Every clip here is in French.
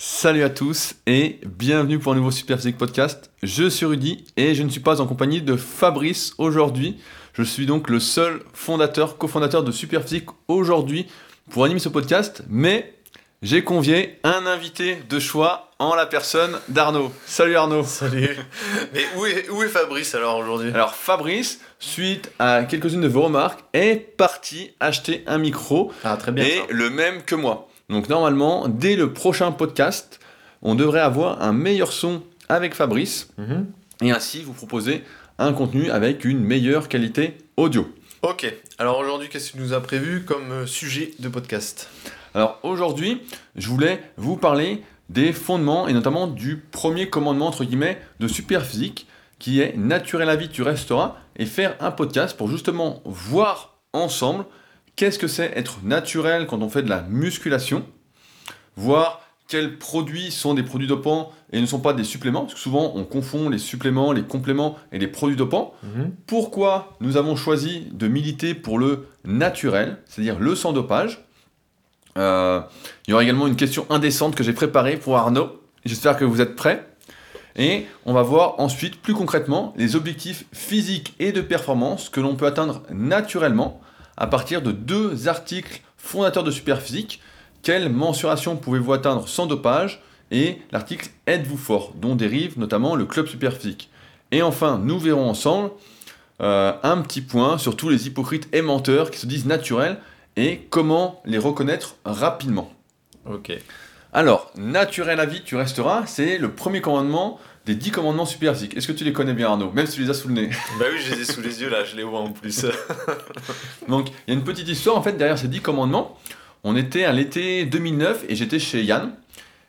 Salut à tous et bienvenue pour un nouveau Super Physique Podcast. Je suis Rudy et je ne suis pas en compagnie de Fabrice aujourd'hui. Je suis donc le seul fondateur, cofondateur de Super Physique aujourd'hui pour animer ce podcast, mais j'ai convié un invité de choix en la personne d'Arnaud. Salut Arnaud. Salut. Mais où est, où est Fabrice alors aujourd'hui? Alors Fabrice, suite à quelques-unes de vos remarques, est parti acheter un micro. Ah très bien. Et le même que moi. Donc normalement, dès le prochain podcast, on devrait avoir un meilleur son avec Fabrice Mhm. et ainsi vous proposer un contenu avec une meilleure qualité audio. Ok. Alors aujourd'hui, qu'est-ce que tu nous as prévu comme euh, sujet de podcast? Alors aujourd'hui, je voulais vous parler des fondements et notamment du premier commandement entre guillemets de Superphysique qui est naturel la vie tu resteras et faire un podcast pour justement voir ensemble qu'est-ce que c'est être naturel quand on fait de la musculation, voir quels produits sont des produits dopants et ne sont pas des suppléments, parce que souvent on confond les suppléments, les compléments et les produits dopants. Pourquoi nous avons choisi de militer pour le naturel, c'est-à-dire le sans dopage? Euh, Il y aura également une question indécente que j'ai préparée pour Arnaud. J'espère que vous êtes prêts. Et on va voir ensuite plus concrètement les objectifs physiques et de performance que l'on peut atteindre naturellement à partir de deux articles fondateurs de Superphysique. Quelle mensuration pouvez-vous atteindre sans dopage? Et l'article Êtes-vous fort dont dérive notamment le club Superphysique. Et enfin, nous verrons ensemble euh, un petit point sur tous les hypocrites et menteurs qui se disent naturels et comment les reconnaître rapidement. Ok. Alors, naturel à vie, tu resteras, c'est le premier commandement des 10 commandements superphysiques. Est-ce que tu les connais bien Arnaud? Même si tu les as sous le nez. bah oui, je les ai sous les yeux là, je les vois en plus. Donc, il y a une petite histoire en fait derrière ces 10 commandements. On était à l'été 2009 et j'étais chez Yann.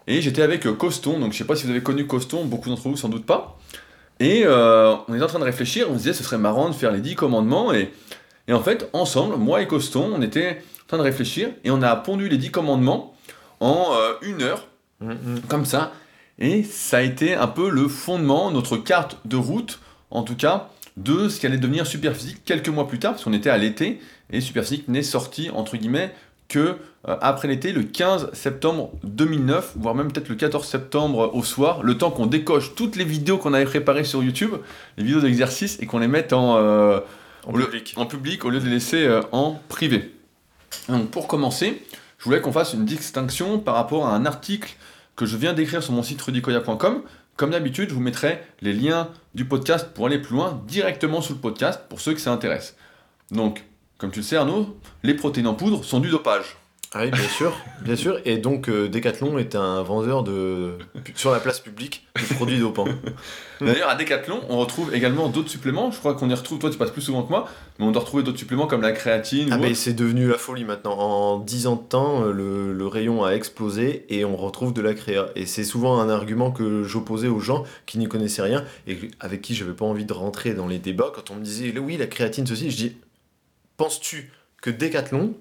Et j'étais avec euh, Coston, donc je sais pas si vous avez connu Coston, beaucoup d'entre vous sans doute pas. Et euh, on était en train de réfléchir, on se disait ce serait marrant de faire les 10 commandements. Et, et en fait, ensemble, moi et Coston, on était en train de réfléchir et on a pondu les 10 commandements en euh, une heure, comme ça. Et ça a été un peu le fondement, notre carte de route, en tout cas, de ce qui allait devenir Superphysique quelques mois plus tard, parce qu'on était à l'été, et Superphysique n'est sorti, entre guillemets, que euh, après l'été, le 15 septembre 2009, voire même peut-être le 14 septembre au soir, le temps qu'on décoche toutes les vidéos qu'on avait préparées sur YouTube, les vidéos d'exercice, et qu'on les mette en, euh, En Au lieu- public. en public au lieu de les laisser euh, en privé. Donc pour commencer, je voulais qu'on fasse une distinction par rapport à un article que je viens d'écrire sur mon site rudicoya.com. Comme d'habitude, je vous mettrai les liens du podcast pour aller plus loin directement sous le podcast pour ceux que ça intéresse. Donc, comme tu le sais Arnaud, les protéines en poudre sont du dopage. Ah oui, bien sûr, bien sûr. Et donc euh, Decathlon est un vendeur de sur la place publique de produits dopants. D'ailleurs, à Decathlon, on retrouve également d'autres suppléments. Je crois qu'on y retrouve, toi tu passes plus souvent que moi, mais on doit retrouver d'autres suppléments comme la créatine Ah ou mais c'est devenu la folie maintenant. En 10 ans de temps, euh, le, le rayon a explosé et on retrouve de la créa. Et c'est souvent un argument que j'opposais aux gens qui n'y connaissaient rien et avec qui j'avais pas envie de rentrer dans les débats. Quand on me disait oui la créatine ceci, je dis penses-tu que Decathlon,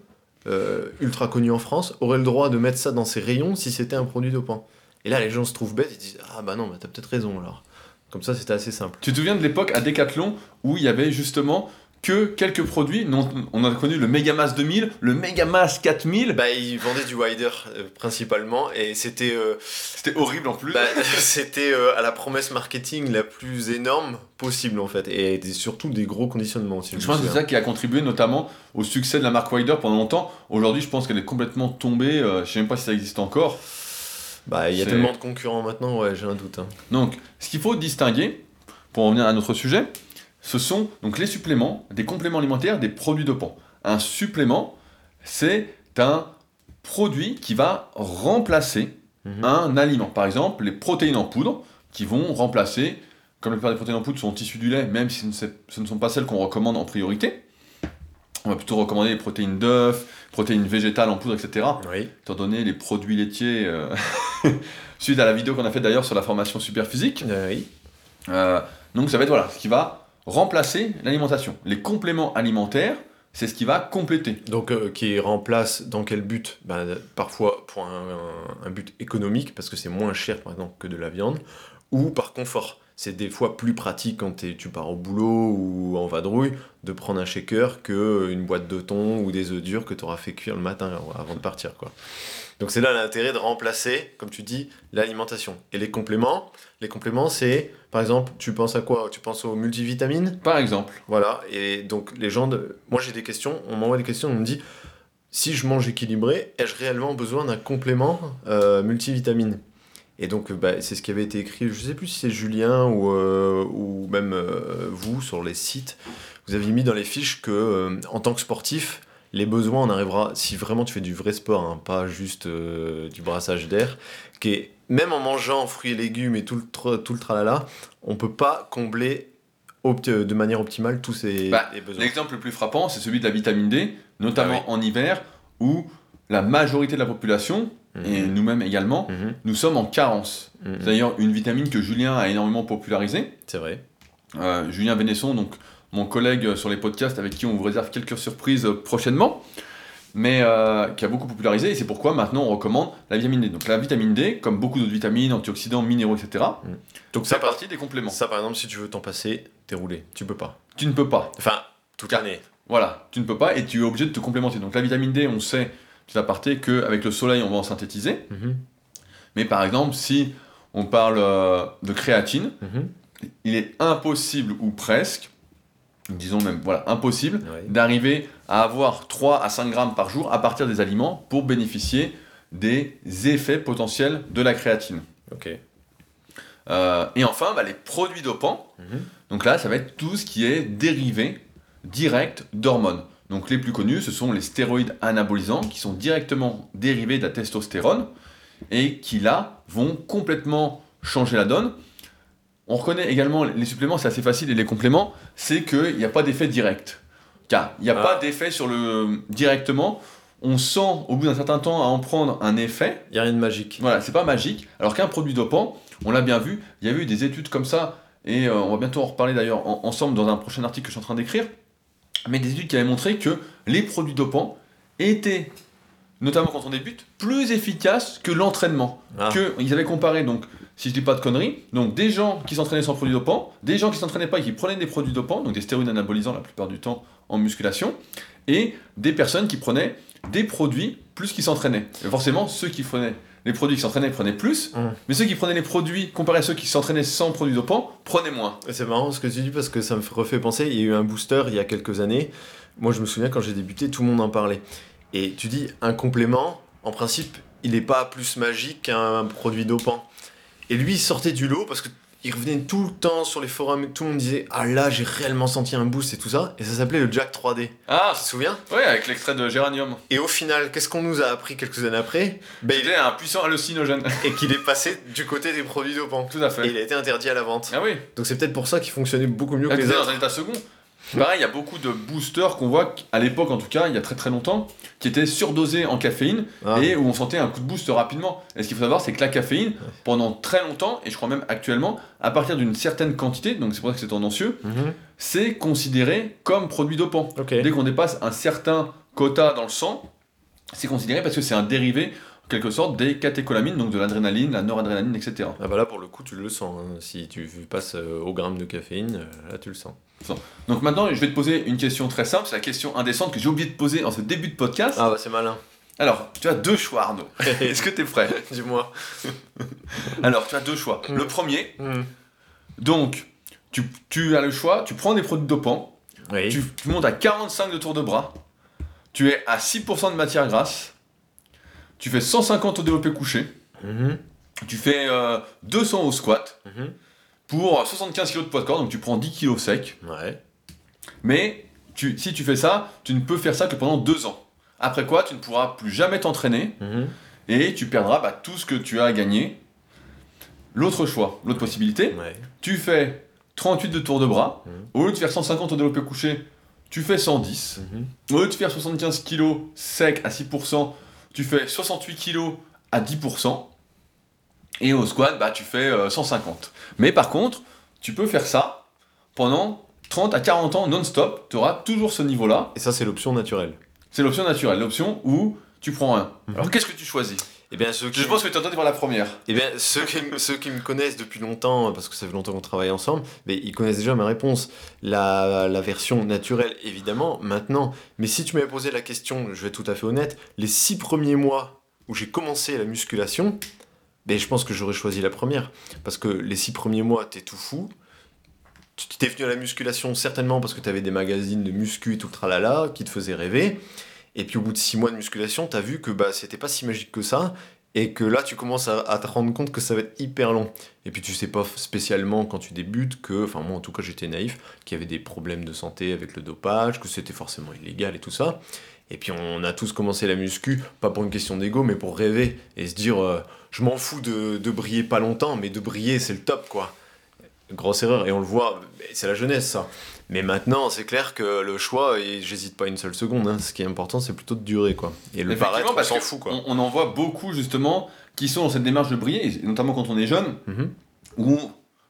euh, ultra connu en France, aurait le droit de mettre ça dans ses rayons si c'était un produit dopant Et là les gens se trouvent bêtes, ils disent ah bah non, bah, t'as peut-être raison alors. Comme ça c'était assez simple. Tu te souviens de l'époque à Decathlon où il y avait justement que quelques produits On a connu le Megamass 2000, le Megamass 4000. Bah ils vendaient du wider euh, principalement et c'était euh, C'était horrible en plus. Bah, c'était euh, à la promesse marketing la plus énorme possible en fait et des- surtout des gros conditionnements si je, pense que c'est ça qui a contribué notamment au succès de la marque Wider pendant longtemps. Aujourd'hui, je pense qu'elle est complètement tombée. je sais même pas si ça existe encore. bah il y a tellement de concurrents maintenant ouais j'ai un doute hein. Donc, ce qu'il faut distinguer, pour en venir à notre sujet, ce sont donc les suppléments, des compléments alimentaires, des produits dopants. Un supplément, c'est un produit qui va remplacer Mhm. un aliment. Par exemple, les protéines en poudre qui vont remplacer, comme la plupart des protéines en poudre sont issues du lait, même si ce ne c'est- ce ne sont pas celles qu'on recommande en priorité. On va plutôt recommander les protéines d'œufs, protéines végétales en poudre, etc. oui Étant donné les produits laitiers, euh, suite à la vidéo qu'on a faite d'ailleurs sur la formation super physique. Euh, oui Euh, donc ça va être voilà, ce qui va remplacer l'alimentation. Les compléments alimentaires, c'est ce qui va compléter. donc euh, qui remplace dans quel but? Bah, parfois pour un, but économique parce que c'est moins cher par exemple que de la viande ou par confort c'est des fois plus pratique quand tu pars au boulot ou en vadrouille de prendre un shaker que une boîte de thon ou des œufs durs que tu auras fait cuire le matin avant de partir. Donc c'est là l'intérêt de remplacer, comme tu dis, l'alimentation. Et les compléments, les compléments, c'est, par exemple, tu penses à quoi? Tu penses aux multivitamines? Par exemple. Voilà. Et donc les gens, de... moi j'ai des questions, on m'envoie des questions, on me dit, si je mange équilibré, ai-je réellement besoin d'un complément euh, multivitamine? Et donc, bah, c'est ce qui avait été écrit, je sais plus si c'est Julien ou, euh, ou même euh, vous sur les sites. Vous aviez mis dans les fiches que, euh, en tant que sportif, les besoins, on arrivera, si vraiment tu fais du vrai sport, hein, pas juste du brassage d'air, qui même en mangeant fruits et légumes et tout le, tout le tralala, on peut pas combler de manière optimale tous ces bah, besoins. L'exemple le plus frappant, c'est celui de la vitamine D, notamment ah en hiver, où la majorité de la population et mhm. nous-mêmes également, mhm. nous sommes en carence. Mhm. C'est d'ailleurs une vitamine que Julien a énormément popularisée. C'est vrai. Euh, Julien Vénesson, donc mon collègue sur les podcasts avec qui on vous réserve quelques surprises prochainement, mais euh, qui a beaucoup popularisé, et c'est pourquoi maintenant on recommande la vitamine D. Donc la vitamine D, comme beaucoup d'autres vitamines, antioxydants, minéraux, etc., donc ça fait partie des compléments. Ça par exemple, si tu veux t'en passer, t'es roulé, tu peux pas. Tu ne peux pas. Enfin, toute l'année. Voilà, tu ne peux pas, et tu es obligé de te complémenter. Donc la vitamine D, on sait petit aparté, qu'avec le soleil, on va en synthétiser. Mhm. Mais par exemple, si on parle euh, de créatine, mhm. il est impossible, ou presque, disons même, voilà, impossible, d'arriver à avoir 3 à 5 grammes par jour à partir des aliments pour bénéficier des effets potentiels de la créatine. Ok. Euh, et enfin, bah, les produits dopants. Mhm. Donc là, ça va être tout ce qui est dérivé direct d'hormones. Donc les plus connus, ce sont les stéroïdes anabolisants qui sont directement dérivés de la testostérone et qui là vont complètement changer la donne. On reconnaît également les suppléments, c'est assez facile, et les compléments, c'est qu'il n'y a pas d'effet direct. Car il n'y a ah. pas d'effet sur le directement. On sent au bout d'un certain temps à en prendre un effet. Il n'y a rien de magique. Voilà, c'est pas magique. Alors qu'un produit dopant, on l'a bien vu, il y a eu des études comme ça, et euh, on va bientôt en reparler d'ailleurs ensemble dans un prochain article que je suis en train d'écrire mais des études qui avaient montré que les produits dopants étaient, notamment quand on débute, plus efficaces que l'entraînement. Ah. Que, ils avaient comparé, donc, si je dis pas de conneries, donc des gens qui s'entraînaient sans produits dopants, des gens qui s'entraînaient pas et qui prenaient des produits dopants, donc des stéroïdes anabolisants la plupart du temps en musculation, et des personnes qui prenaient des produits plus qui s'entraînaient. forcément, ceux qui prenaient les produits qui s'entraînaient prenaient plus, hum. mais ceux qui prenaient les produits, comparé à ceux qui s'entraînaient sans produits dopants, prenaient moins. C'est marrant ce que tu dis parce que ça me refait penser, il y a eu un booster il y a quelques années, moi je me souviens quand j'ai débuté, tout le monde en parlait. Et tu dis, un complément, en principe, il n'est pas plus magique qu'un produit dopant. Et lui, il sortait du lot parce que il revenait tout le temps sur les forums, tout le monde disait Ah là, j'ai réellement senti un boost et tout ça. Et ça s'appelait le Jack 3D. Ah Tu te souviens? Ouais, avec l'extrait de Géranium. Et au final, qu'est-ce qu'on nous a appris quelques années après? Ben, Il est un puissant hallucinogène. et qu'il est passé du côté des produits dopants. Tout à fait. Et il a été interdit à la vente. Ah oui. Donc c'est peut-être pour ça qu'il fonctionnait beaucoup mieux que les autres. dans un état second. Pareil, il y a beaucoup de boosters qu'on voit, à l'époque en tout cas, il y a très très longtemps, qui étaient surdosés en caféine ah. et où on sentait un coup de boost rapidement. Et ce qu'il faut savoir, c'est que la caféine, pendant très longtemps, et je crois même actuellement, à partir d'une certaine quantité, donc c'est pour ça que c'est tendancieux, mhm. c'est considéré comme produit dopant. Dès qu'on dépasse un certain quota dans le sang, c'est considéré parce que c'est un dérivé quelque sorte des catécholamines, donc de l'adrénaline, la noradrénaline, etc. Ah bah là pour le coup tu le sens, hein. si tu passes euh, au gramme de caféine, euh, là tu le sens. Donc maintenant je vais te poser une question très simple, c'est la question indécente que j'ai oublié de poser en ce début de podcast. Ah bah c'est malin. Alors, tu as deux choix Arnaud. Est-ce que tu es prêt? Dis-moi. Alors, tu as deux choix. Le premier, mm. donc, tu, tu, as le choix, tu prends des produits dopants, tu, tu montes à 45 de tour de bras, tu es à 6% de matière grasse, tu fais 150 au développé couché, mhm. tu fais 200 euh, au squat, mhm. pour 75 kg de poids de corps, donc tu prends 10 kg sec. Ouais. Mais tu, si tu fais ça, tu ne peux faire ça que pendant 2 ans. Après quoi, tu ne pourras plus jamais t'entraîner mhm. et tu perdras bah, tout ce que tu as gagné. L'autre choix, l'autre possibilité, tu fais 38 de tour de bras, au lieu de faire 150 au développé couché, tu fais 110. Au lieu de faire 75 kg sec à 6%, tu fais 68 kg à 10%, et au squat, bah, tu fais 150. Euh, Mais par contre, tu peux faire ça pendant 30 à 40 ans non-stop, tu auras toujours ce niveau-là. Et ça, c'est l'option naturelle. C'est l'option naturelle, l'option où tu prends un. Mhm. Alors qu'est-ce que tu choisis? Eh bien, ceux Je pense que tu es en train de voir la première. Eh bien, ceux qui, ceux qui me connaissent depuis longtemps, parce que ça fait longtemps qu'on travaille ensemble, mais ils connaissent déjà ma réponse. La, la version naturelle, évidemment, maintenant. Mais si tu m'avais posé la question, je vais être tout à fait honnête, les six premiers mois où j'ai commencé la musculation, ben, je pense que j'aurais choisi la première. Parce que les six premiers mois, t'es tout fou. Tu t'es venu à la musculation certainement parce que t'avais des magazines de muscu et tout le tralala qui te faisaient rêver. Et puis au bout de six mois de musculation, t'as vu que bah, c'était pas si magique que ça. Et que là, tu commences à, te rendre compte que ça va être hyper long. Et puis tu sais pas spécialement quand tu débutes que, enfin moi en tout cas j'étais naïf, qu'il y avait des problèmes de santé avec le dopage, que c'était forcément illégal et tout ça. Et puis on a tous commencé la muscu, pas pour une question d'ego, mais pour rêver et se dire euh, je m'en fous de, de briller pas longtemps, mais de briller c'est le top quoi. Grosse erreur, et on le voit, c'est la jeunesse ça. Mais maintenant, c'est clair que le choix, et j'hésite pas une seule seconde, hein, ce qui est important, c'est plutôt de durer quoi. Et le paraître, on s'en fout quoi. On, on en voit beaucoup justement qui sont dans cette démarche de briller, notamment quand on est jeune, Mhm. ou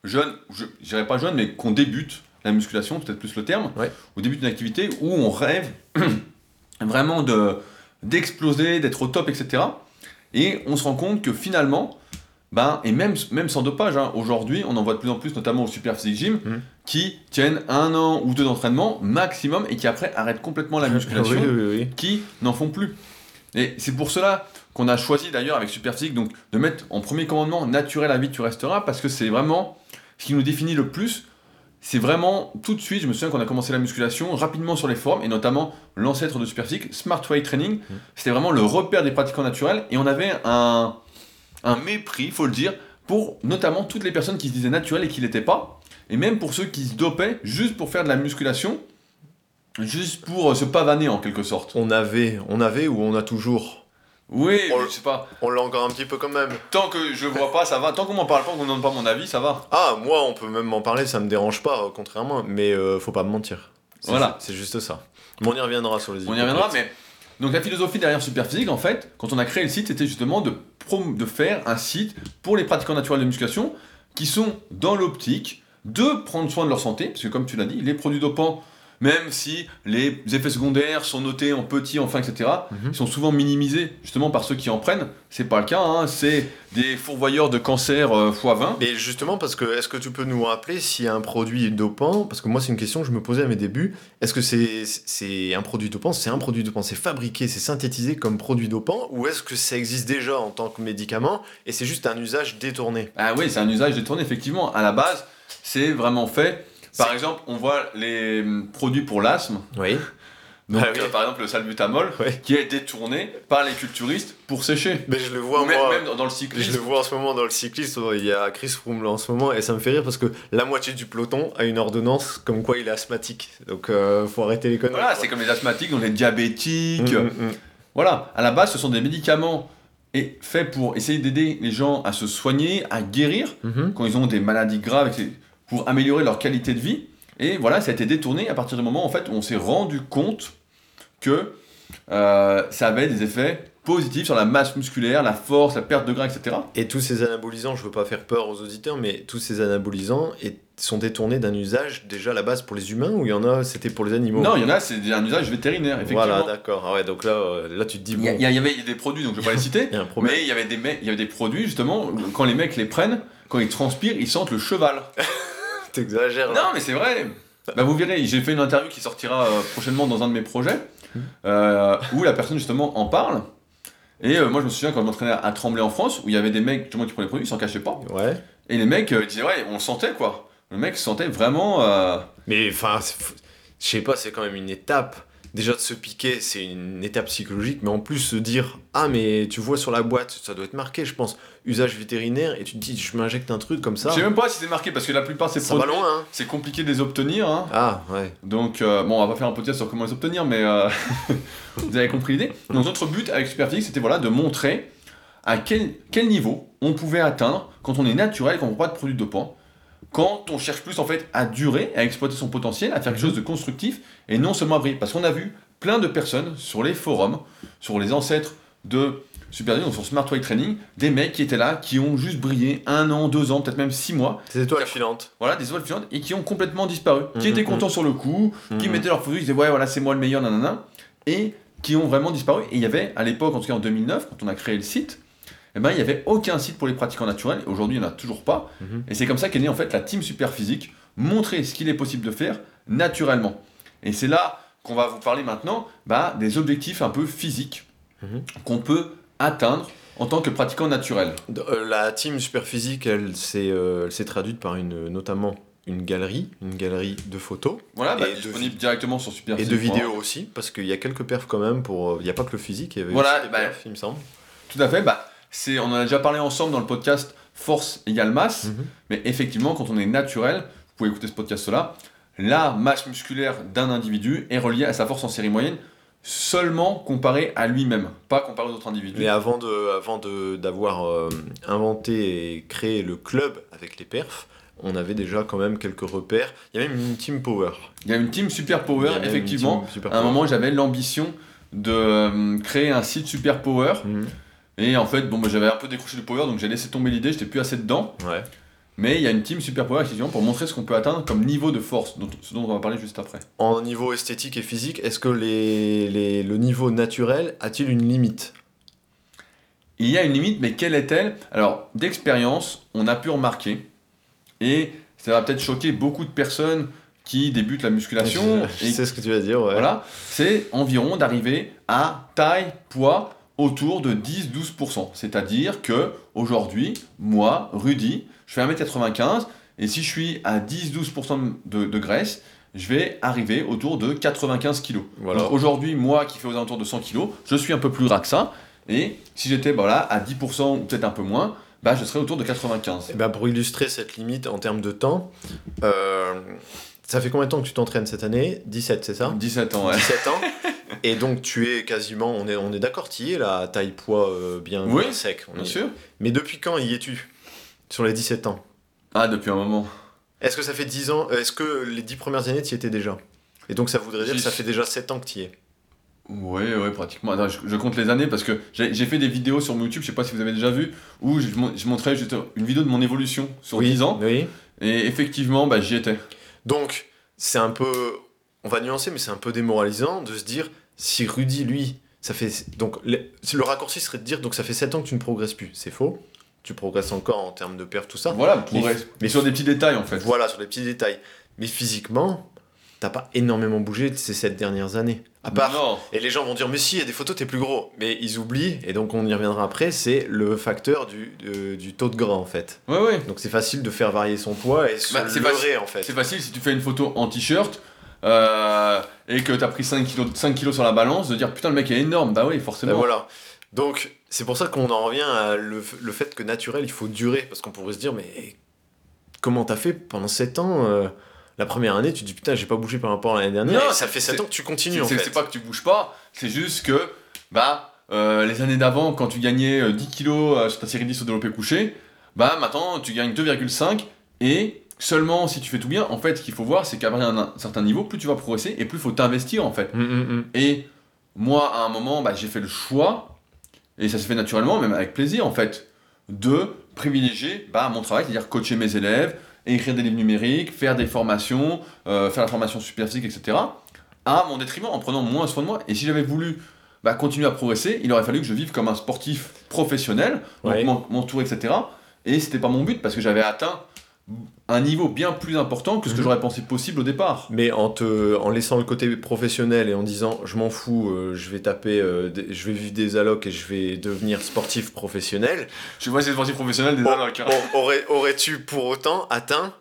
jeune, je je dirais pas jeune, mais qu'on débute la musculation, peut-être plus le terme, Ouais. au début d'une activité où on rêve vraiment de d'exploser, d'être au top, etc. Et on se rend compte que finalement, ben, et même, même sans dopage, hein, aujourd'hui, on en voit de plus en plus, notamment au Super Physique Gym, Mhm. qui tiennent un an ou deux d'entraînement maximum et qui après arrêtent complètement la musculation Oui, oui, oui. qui n'en font plus. Et c'est pour cela qu'on a choisi d'ailleurs avec Superphysique donc, de mettre en premier commandement naturel à vie tu resteras parce que c'est vraiment ce qui nous définit le plus. C'est vraiment tout de suite, je me souviens qu'on a commencé la musculation rapidement sur les forums et notamment l'ancêtre de Superphysique, Smart Weight Training. C'était vraiment le repère des pratiquants naturels et on avait un, un mépris, faut le dire, pour notamment toutes les personnes qui se disaient naturelles et qui l'étaient pas. Et même pour ceux qui se dopaient juste pour faire de la musculation, juste pour euh, se pavaner en quelque sorte. On avait, on avait ou on a toujours? Oui, On- je sais pas. On l'a encore un petit peu quand même. Tant que je vois pas, ça va. Tant qu'on m'en parle pas, qu'on donne pas mon avis, ça va. Ah, moi, on peut même m'en parler, ça me dérange pas, euh, contrairement, mais euh, faut pas me mentir. Voilà. C'est juste ça. Mais on y reviendra sur les On y reviendra, mais donc la philosophie derrière Superphysique, en fait, quand on a créé le site, c'était justement de, faire un site pour les pratiquants naturels de musculation qui sont dans l'optique de prendre soin de leur santé, parce que comme tu l'as dit, les produits dopants, même si les effets secondaires sont notés en petit, en fin, etc., Mhm. ils sont souvent minimisés justement par ceux qui en prennent. C'est pas le cas, hein, c'est des fourvoyeurs de cancer euh, x20. Mais justement, parce que est-ce que tu peux nous rappeler a un produit dopant? Parce que moi, c'est une question que je me posais à mes débuts. Est-ce que c'est c'est un produit dopant? C'est un produit dopant, c'est fabriqué, c'est synthétisé comme produit dopant? Ou est-ce que ça existe déjà en tant que médicament et c'est juste un usage détourné? Ah oui, c'est un usage détourné, effectivement. À la base, c'est vraiment fait. Par exemple, on voit les hum, produits pour l'asthme, Oui. donc Ah oui. euh, par exemple le salbutamol, Ouais. qui est détourné par les culturistes pour sécher. Mais je le vois, même, moi. même dans, dans le Je cyclisme. le vois en ce moment dans le cyclisme, il y a Chris Froome là en ce moment, et ça me fait rire parce que la moitié du peloton a une ordonnance comme quoi il est asthmatique. Donc euh, faut arrêter les conneries. Voilà, c'est comme les asthmatiques, donc les diabétiques. Mm, mm, mm. Voilà, à la base, ce sont des médicaments et faits pour essayer d'aider les gens à se soigner, à guérir Mhm. quand ils ont des maladies graves, etc., pour améliorer leur qualité de vie. Et voilà, ça a été détourné à partir du moment en fait, où on s'est rendu compte que euh, ça avait des effets positifs sur la masse musculaire, la force, la perte de gras, etc. Et tous ces anabolisants, je veux pas faire peur aux auditeurs, mais tous ces anabolisants sont détournés d'un usage déjà à la base pour les humains ou il y en a c'était pour les animaux? Non, il y en a, c'est un usage vétérinaire, effectivement. Voilà, d'accord. Ah ouais, donc là, euh, là tu te dis il y, avait des produits, donc je vais pas les citer, il y a un problème. mais il y, avait des mecs- il y avait des produits, justement, quand les mecs les prennent, quand ils transpirent, ils sentent le cheval. T'exagères là. Non, mais c'est vrai. Bah, vous verrez, j'ai fait une interview qui sortira euh, prochainement dans un de mes projets, euh, où la personne justement en parle. Et euh, moi, je me souviens quand je m'entraînais à Tremblay en France, où il y avait des mecs justement qui prenaient les produits, ils s'en cachaient pas. Ouais. Et les mecs euh, disaient, ouais, on le sentait quoi. Le mec se sentait vraiment. euh, Mais enfin, c'est- je sais pas, c'est quand même une étape. Déjà de se piquer, c'est une étape psychologique, mais en plus se dire Ah, mais tu vois sur la boîte, ça doit être marqué, je pense, usage vétérinaire, et tu te dis Je m'injecte un truc comme ça. Je sais même pas si c'est marqué, parce que la plupart de ces Ça va produits, hein. c'est compliqué de les obtenir. hein. Ah, ouais. Donc, euh, bon, on va pas faire un podcast sur comment les obtenir, mais euh, vous avez compris l'idée. Donc, notre but avec Superphysique, c'était voilà, de montrer à quel, quel niveau on pouvait atteindre quand on est naturel, quand on prend pas de produits dopants, quand on cherche plus en fait à durer, à exploiter son potentiel, à faire quelque chose de constructif et non seulement à briller. Parce qu'on a vu plein de personnes sur les forums, sur les ancêtres de Superphysique, donc sur Smart Weight Training, des mecs qui étaient là, qui ont juste brillé un an, deux ans, peut-être même six mois, C'est étoile filante. voilà, des étoiles filantes et qui ont complètement disparu, qui Mhm, étaient mhm. contents sur le coup, qui Mhm. mettaient leur photo, ils disaient ouais voilà c'est moi le meilleur, nanana, et qui ont vraiment disparu. Et il y avait à l'époque, en tout cas en 2009, quand on a créé le site, eh ben, il n'y avait aucun site pour les pratiquants naturels, aujourd'hui il n'y en a toujours pas, Mhm. et c'est comme ça qu'est née en fait la team super physique, montrer ce qu'il est possible de faire naturellement. Et c'est là qu'on va vous parler maintenant bah, des objectifs un peu physiques Mhm. qu'on peut atteindre en tant que pratiquant naturel Euh, La team Superphysique, elle s'est euh, traduite par une, notamment une galerie, une galerie de photos Voilà, bah, Et de disponible directement sur Super et de vidéos aussi, parce qu'il y a quelques perfs quand même pour. euh, Il n'y a pas que le physique, il y avait Voilà, aussi des bah, perfs, il me semble. Tout à fait, bah, c'est, on en a déjà parlé ensemble dans le podcast Force égale masse, Mhm. mais effectivement, quand on est naturel, vous pouvez écouter ce podcast-là, la masse musculaire d'un individu est reliée à sa force en série moyenne seulement comparée à lui-même, pas comparée aux autres individus. Mais avant de, avant de d'avoir euh, inventé et créé le club avec les perfs, on avait déjà quand même quelques repères. Il y a même une team power. Il y a une team Super Power, effectivement. À un moment, j'avais l'ambition de euh, créer un site Super Power, Mhm. Et en fait, bon, bah, j'avais un peu décroché du Power, donc j'ai laissé tomber l'idée, j'étais plus assez dedans. Ouais. Mais il y a une team Super Power effectivement pour montrer ce qu'on peut atteindre comme niveau de force, dont- ce dont on va parler juste après. En niveau esthétique et physique, est-ce que les, les- le niveau naturel a-t-il une limite? Il y a une limite, mais quelle est-elle? Alors, d'expérience, on a pu remarquer, et ça va peut-être choquer beaucoup de personnes qui débutent la musculation, Je et sais ce que tu vas dire, ouais. voilà, c'est environ d'arriver à taille, poids autour de 10-12%. C'est-à-dire que aujourd'hui, moi, Rudy, je fais 1m95, et si je suis à 10-12% de, de graisse, je vais arriver autour de 95 kg. Voilà. Aujourd'hui, moi qui fais aux alentours de 100 kg, je suis un peu plus gras que ça, et si j'étais bah, là, à 10% ou peut-être un peu moins, bah, je serais autour de 95. Eh ben, pour illustrer cette limite en termes de temps, euh, ça fait combien de temps que tu t'entraînes cette année? 17, c'est ça? 17 ans, ouais. 17 ans. Et donc tu es quasiment, on est, on est d'accord, tu y es là, taille poids euh, bien, Oui, bien sec. on Bien est. sûr. Mais depuis quand y es-tu Sur les 17 ans? Ah, depuis un moment. Est-ce que ça fait 10 ans Est-ce que les 10 premières années tu y étais déjà? Et donc ça voudrait dire que ça fait déjà 7 ans que tu y es? Oui, oui, pratiquement. Attends, je, je compte les années parce que j'ai fait des vidéos sur YouTube, je sais pas si vous avez déjà vu, où je, mon- je montrais juste une vidéo de mon évolution sur 10 ans. Oui. Et effectivement, bah, j'y étais. Donc c'est un peu, on va nuancer, mais c'est un peu démoralisant de se dire si Rudy lui, ça fait donc le, le raccourci serait de dire donc ça fait 7 ans que tu ne progresses plus. C'est faux. Tu progresses encore en termes de perf tout ça. Voilà, Mais- mais sur des petits détails en fait. Voilà, sur les petits détails. Mais physiquement, t'as pas énormément bougé ces sept dernières années. À part. Non. Et les gens vont dire, mais si, il y a des photos, t'es plus gros. Mais ils oublient, et donc on y reviendra après, c'est le facteur du, du taux de gras en fait. Ouais, ouais. Donc c'est facile de faire varier son poids et se Bah, leurrer facile. en fait. C'est facile si tu fais une photo en t-shirt euh, et que t'as pris 5 kilos, 5 kilos sur la balance, de dire putain, le mec est énorme. Bah oui, Ben forcément. voilà. Donc c'est pour ça qu'on en revient à le, le fait que naturel, il faut durer. Parce qu'on pourrait se dire, mais comment t'as fait pendant 7 ans euh, La première année, tu te dis, putain, j'ai pas bougé par rapport à l'année dernière. Non, et ça fait 7 c'est- ans que tu continues en fait. c'est pas que tu bouges pas, c'est juste que bah euh, les années d'avant, quand tu gagnais euh, 10 kilos sur ta série 10 au développé couché, bah maintenant tu gagnes 2,5 et seulement si tu fais tout bien, en fait, ce qu'il faut voir, c'est qu'à un, un certain niveau, plus tu vas progresser et plus il faut t'investir en fait. Hum, hum, hum. Et moi, à un moment, bah, j'ai fait le choix, et ça s'est fait naturellement, même avec plaisir en fait, de privilégier bah, mon travail, c'est-à-dire coacher mes élèves, écrire des livres numériques, faire des formations, euh, faire la formation super physique, etc. à mon détriment, en prenant moins soin de moi. Et si j'avais voulu bah, continuer à progresser, il aurait fallu que je vive comme un sportif professionnel, donc Ouais. m'en- m'entourer, etc. Et c'était pas mon but, parce que j'avais atteint un niveau bien plus important que ce que Mhm. j'aurais pensé possible au départ. Mais en, te, en laissant le côté professionnel et en disant je m'en fous, euh, je vais taper, euh, je vais vivre des allocs et je vais devenir sportif professionnel, Je vois ces sportifs professionnels des allocs, hein. bon, aurais, aurais-tu pour autant atteint,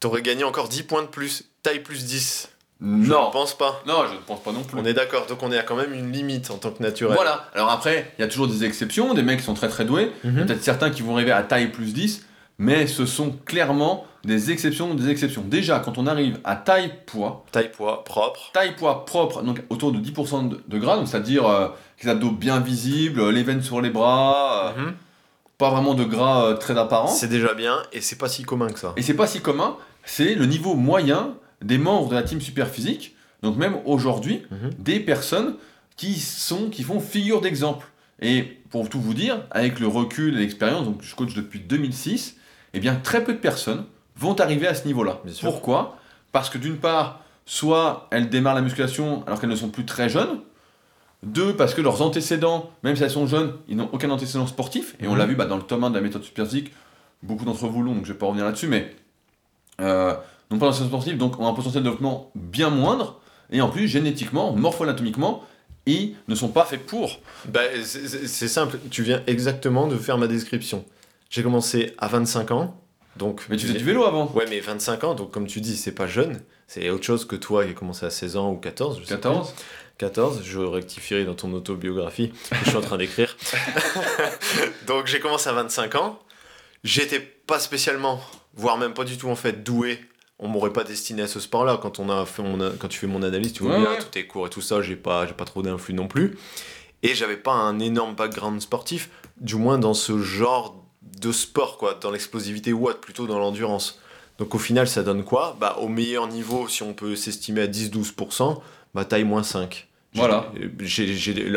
t'aurais gagné encore 10 points de plus, taille plus 10 Je Non, ne pense pas. non, je ne pense pas non plus. On est d'accord, donc on est à quand même une limite en tant que naturel. Voilà, alors après, il y a toujours des exceptions, des mecs qui sont très très doués, Mhm. peut-être certains qui vont arriver à taille plus 10, mais ce sont clairement des exceptions des exceptions. Déjà, quand on arrive à taille poids, Taille poids propre. taille poids propre, donc autour de 10% de, de gras, donc c'est-à-dire euh, les abdos bien visibles, euh, les veines sur les bras, euh, Mhm. pas vraiment de gras euh, très apparent. C'est déjà bien et c'est pas si commun que ça. Et c'est pas si commun, c'est le niveau moyen des membres de la team super physique, donc même aujourd'hui, Mhm. des personnes qui sont qui font figure d'exemple. Et pour tout vous dire, avec le recul et l'expérience, donc je coach depuis 2006, eh bien très peu de personnes vont arriver à ce niveau-là. Pourquoi? Parce que d'une part, soit elles démarrent la musculation alors qu'elles ne sont plus très jeunes. Deux, parce que leurs antécédents, même si elles sont jeunes, ils n'ont aucun antécédent sportif. Et on Mhm. l'a vu bah, dans le tome 1 de la méthode super physique, beaucoup d'entre vous l'ont, donc je vais pas revenir là-dessus, mais euh, n'ont pas d'antécédent sportif, donc ont un potentiel de développement bien moindre. Et en plus, génétiquement, morpho-anatomiquement, ils ne sont pas faits pour. Bah, c'est simple, tu viens exactement de faire ma description. J'ai commencé à 25 ans, donc... Mais tu faisais du vélo avant. Ouais, mais 25 ans, donc comme tu dis, c'est pas jeune. C'est autre chose que toi qui a commencé à 16 ans ou 14. Je sais 14 plus. 14, je rectifierai dans ton autobiographie que je suis en train d'écrire. donc j'ai commencé à 25 ans. J'étais pas spécialement, voire même pas du tout en fait, doué. On m'aurait pas destiné à ce sport-là. Quand, on a fait mon a- quand tu fais mon analyse, tu vois Ouais, bien, ouais. tout est court et tout ça, j'ai pas, pas trop d'influx non plus. Et j'avais pas un énorme background sportif, du moins dans ce genre de sport, quoi, dans l'explosivité ou autre, plutôt dans l'endurance. Donc au final, ça donne quoi? Bah au meilleur niveau, si on peut s'estimer à 10-12%, bah taille moins 5. J'ai- Voilà. J'ai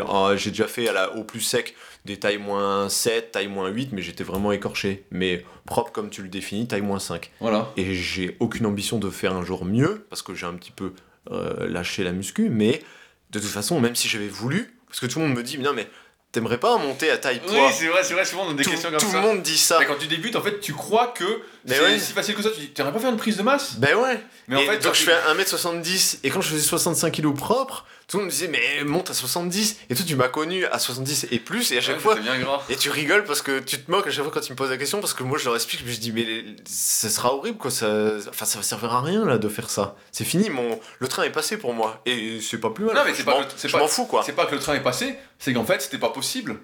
euh, j'ai déjà fait à la, au plus sec des tailles moins 7, taille moins 8, mais j'étais vraiment écorché. Mais propre comme tu le définis, taille moins 5. Voilà. Et j'ai aucune ambition de faire un jour mieux, parce que j'ai un petit peu euh, lâché la muscu, mais de toute façon, même si j'avais voulu, parce que tout le monde me dit, mais non, mais t'aimerais pas monter à taille poids c'est vrai, c'est vrai, souvent on a des tout, questions comme tout ça. le monde dit ça. Mais quand tu débutes, en fait, tu crois que Mais c'est ouais. si facile que ça. Tu dis, t'aimerais pas faire une prise de masse? Ben ouais. Mais en Et fait, donc je fais 1m70 et quand je faisais 65 kg propre, tout le monde me disait mais monte à 70 et toi tu m'as connu à 70 et plus et à chaque Ouais, fois bien gras. et tu rigoles parce que tu te moques à chaque fois quand tu me poses la question parce que moi je leur explique mais je dis mais ça sera horrible quoi ça enfin ça va servir à rien là de faire ça. C'est fini mon le train est passé pour moi et c'est pas plus mal. Non, mais c'est Je pas m'en- que- c'est je pas- m'en fous quoi. C'est pas que le train est passé, c'est qu'en fait, c'était pas possible.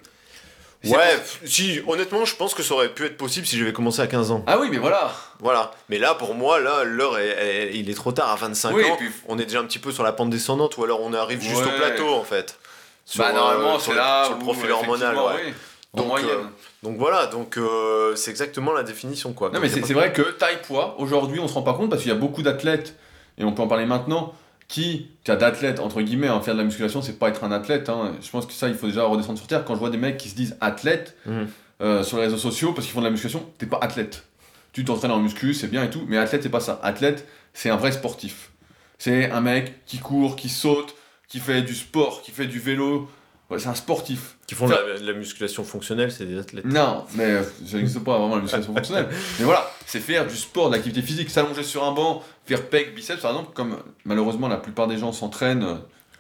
Ouais, pas- si honnêtement, je pense que ça aurait pu être possible si j'avais commencé à 15 ans. Ah oui, mais voilà. Voilà. Mais là, pour moi, là, l'heure, il est trop tard à 25 Oui, et ans. puis- On est déjà un petit peu sur la pente descendante, ou alors on arrive juste Ouais. au plateau, en fait. Sur, bah, normalement, euh, c'est là sur le profil hormonal. ouais. oui, Donc, euh, Donc voilà, donc euh, c'est exactement la définition, quoi. Non, Donc, mais c'est vrai que taille-poids, aujourd'hui, on se rend pas compte parce qu'il y a beaucoup d'athlètes, et on peut en parler maintenant, qui, qui a d'athlètes, entre guillemets, hein, faire de la musculation, c'est pas être un athlète. hein. Je pense que ça, il faut déjà redescendre sur terre. Quand je vois des mecs qui se disent athlètes Mhm. euh, sur les réseaux sociaux parce qu'ils font de la musculation, t'es pas athlète. Tu t'entraînes en muscu, c'est bien et tout, mais athlète, c'est pas ça. Athlète, c'est un vrai sportif. C'est un mec qui court, qui saute, qui fait du sport, qui fait du vélo. Ouais, c'est un sportif. Qui font la, musculation fonctionnelle, c'est des athlètes. Non, mais euh, ça n'existe pas vraiment la musculation fonctionnelle. Mais voilà, c'est faire du sport, de l'activité physique, s'allonger sur un banc, faire pec, biceps par exemple, comme malheureusement la plupart des gens s'entraînent. euh,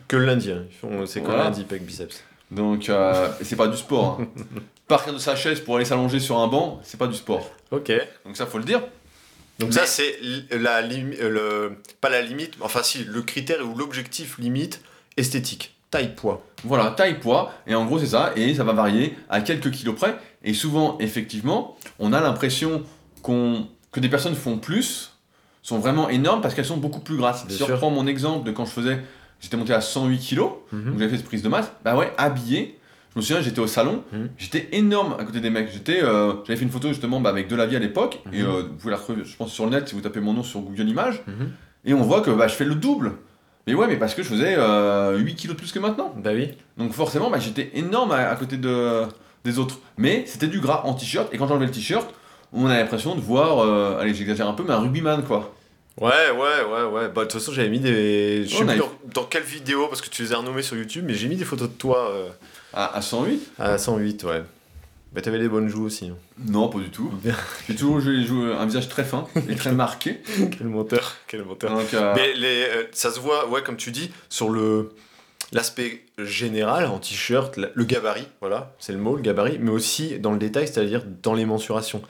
Que le lundi, hein. C'est que Voilà. lundi, pec biceps. Donc, euh, c'est pas du sport. hein. Partir de sa chaise pour aller s'allonger sur un banc, c'est pas du sport. Ok. Donc ça, faut le dire. Donc Mais- ça, c'est la limi- le pas la limite, enfin si, le critère ou l'objectif limite esthétique, taille poids. Voilà, taille, poids, et en gros c'est ça, et ça va varier à quelques kilos près. Et souvent, effectivement, on a l'impression qu'on que des personnes font plus, sont vraiment énormes parce qu'elles sont beaucoup plus grasses. Bien si on sûr. reprend mon exemple de quand je faisais, j'étais monté à 108 kilos, Donc j'avais fait cette prise de masse, bah ouais, habillé. Je me souviens, j'étais au salon, Mhm. j'étais énorme à côté des mecs. J'étais, euh, j'avais fait une photo justement bah, avec de la vie à l'époque, et Mhm. euh, vous pouvez la retrouver, je pense, sur le net si vous tapez mon nom sur Google Images, Mhm. et on voit que bah, je fais le double. Mais ouais, mais parce que je faisais euh, 8 kilos de plus que maintenant. Bah oui. Donc forcément, bah, j'étais énorme à, à côté de, des autres. Mais c'était du gras en t-shirt, et quand j'enlevais le t-shirt, on a l'impression de voir, euh, allez, j'exagère un peu, mais un rugbyman quoi. Ouais, ouais, ouais, ouais. Bah, de toute façon, j'avais mis des. Je sais a- plus dans, dans quelle vidéo, parce que tu les as renommés sur YouTube, mais j'ai mis des photos de toi euh, À, à 108 à 108, ouais. Bah, t'avais des bonnes joues aussi. hein. Non, pas du tout. J'ai toujours joué, joué un visage très fin et très marqué. quel menteur, quel menteur. Donc, euh, Mais les, euh, ça se voit, ouais, comme tu dis, sur le l'aspect général, en t-shirt, le gabarit, voilà, c'est le mot, le gabarit, mais aussi dans le détail, c'est-à-dire dans les mensurations.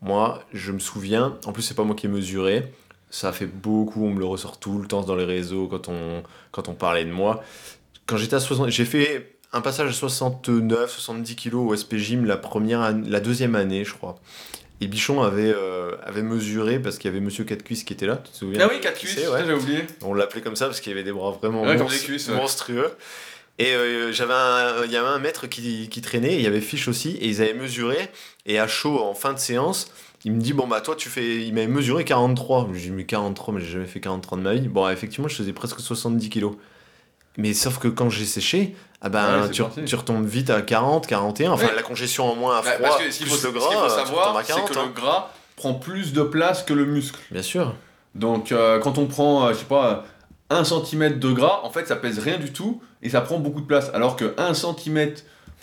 Moi, je me souviens, en plus, c'est pas moi qui ai mesuré, ça fait beaucoup, on me le ressort tout le temps dans les réseaux quand on, quand on parlait de moi. Quand j'étais à 60, j'ai fait un passage à 69, 70 kilos au SP Gym la, première la deuxième année, je crois. Et Bichon avait, euh, avait mesuré parce qu'il y avait Monsieur Quatre Cuisses qui était là, tu te souviens? Ah oui, 4 Qui cuisses, ouais. j'ai oublié. On l'appelait comme ça parce qu'il avait des bras vraiment Ouais, comme monstre- des cuisses, ouais. monstrueux. Et euh, j'avais il y avait un maître qui, qui traînait, il y avait Fiche aussi, et ils avaient mesuré, et à chaud, en fin de séance, il me dit, bon bah toi tu fais, il m'avait mesuré 43. Je lui dis, mais 43, mais j'ai jamais fait 43 de ma vie. Bon, effectivement, je faisais presque 70 kilos. Mais sauf que quand j'ai séché, ah ben, Ouais, tu, retombes vite à 40, 41, enfin Ouais. la congestion en moins à Bah, froid, parce que ce qu'il plus faut, le ce qu'il gras, faut tu retombes savoir, c'est 40. que hein. le gras prend plus de place que le muscle. Bien sûr. Donc euh, quand on prend, euh, je sais pas, 1 cm de gras, en fait ça pèse rien du tout et ça prend beaucoup de place. Alors que 1 cm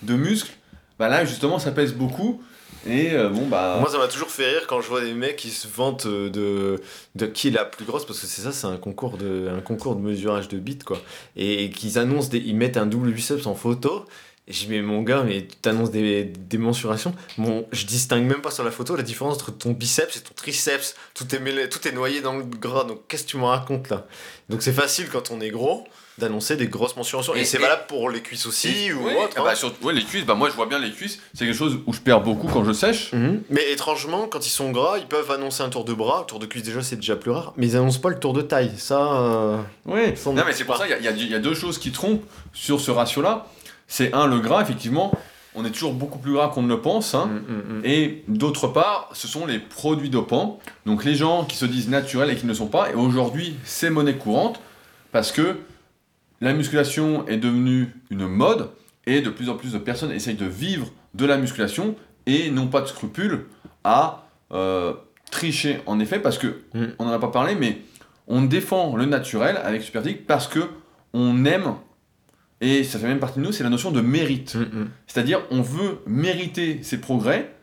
de muscle, bah là justement ça pèse beaucoup Et euh, bon, bah. Moi, ça m'a toujours fait rire quand je vois des mecs qui se vantent euh, de, de qui est la plus grosse, parce que c'est ça, c'est un concours de, un concours de mesurage de bits, quoi. Et, qu'ils annoncent, ils mettent un double biceps en photo. Et je dis, mais mon gars, mais tu annonces des, des mensurations. Bon, je distingue même pas sur la photo la différence entre ton biceps et ton triceps. Tout est, mêlé, tout est noyé dans le gras. Donc, qu'est-ce que tu me racontes là? Donc, c'est facile quand on est gros d'annoncer des grosses mensurations. Et, Et- c'est valable pour les cuisses aussi ou Ouais, autre. hein. bah, surtout- ouais, les cuisses, bah moi je vois bien les cuisses, c'est quelque chose où je perds beaucoup quand je sèche. Mhm. Mais étrangement, quand ils sont gras, ils peuvent annoncer un tour de bras. Le tour de cuisse, déjà, c'est déjà plus rare. Mais ils annoncent pas le tour de taille. Ça. euh, Oui, non mais c'est pour ça, y y, il y a deux choses qui trompent sur ce ratio-là. C'est un, le gras, effectivement, on est toujours beaucoup plus gras qu'on ne le pense. hein. mm, mm, mm. Et d'autre part, ce sont les produits dopants. Donc les gens qui se disent naturels et qui ne le sont pas. Et aujourd'hui, c'est monnaie courante parce que la musculation est devenue une mode et de plus en plus de personnes essayent de vivre de la musculation et n'ont pas de scrupules à euh, tricher en effet parce que Mm. on n'en a pas parlé mais on défend le naturel avec Superphysique parce que on aime et ça fait même partie de nous c'est la notion de mérite Mm, mm. c'est-à-dire, on veut mériter ses progrès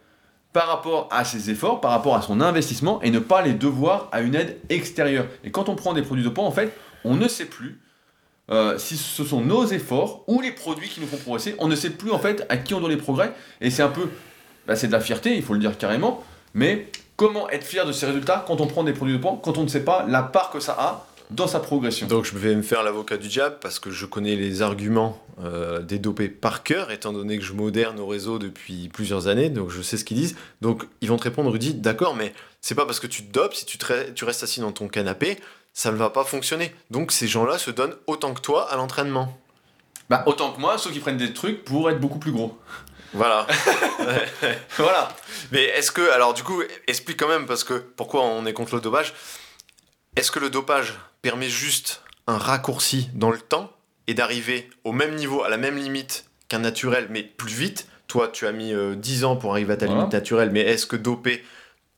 par rapport à ses efforts, par rapport à son investissement, et ne pas les devoir à une aide extérieure. Et quand on prend des produits dopants, en fait, on ne sait plus euh, si ce sont nos efforts ou les produits qui nous font progresser. On ne sait plus, en fait, à qui on doit les progrès. Et c'est un peu... bah, c'est de la fierté, il faut le dire carrément. Mais comment être fier de ses résultats quand on prend des produits dopants, quand on ne sait pas la part que ça a dans sa progression? Donc je vais me faire l'avocat du diable parce que je connais les arguments euh, des dopés par cœur, étant donné que je moderne au réseau depuis plusieurs années, donc je sais ce qu'ils disent. Donc ils vont te répondre, Rudy, d'accord, mais c'est pas parce que tu te dopes, si tu restes assis dans ton canapé, ça ne va pas fonctionner. Donc ces gens-là se donnent autant que toi à l'entraînement. Bah, autant que moi, ceux qui prennent des trucs pour être beaucoup plus gros. Voilà. voilà. Mais est-ce que, alors du coup, explique quand même, parce que pourquoi on est contre le dopage Est-ce que le dopage permet juste un raccourci dans le temps et d'arriver au même niveau, à la même limite qu'un naturel, mais plus vite? Toi, tu as mis euh, 10 ans pour arriver à ta Voilà. limite naturelle, mais est-ce que dopé,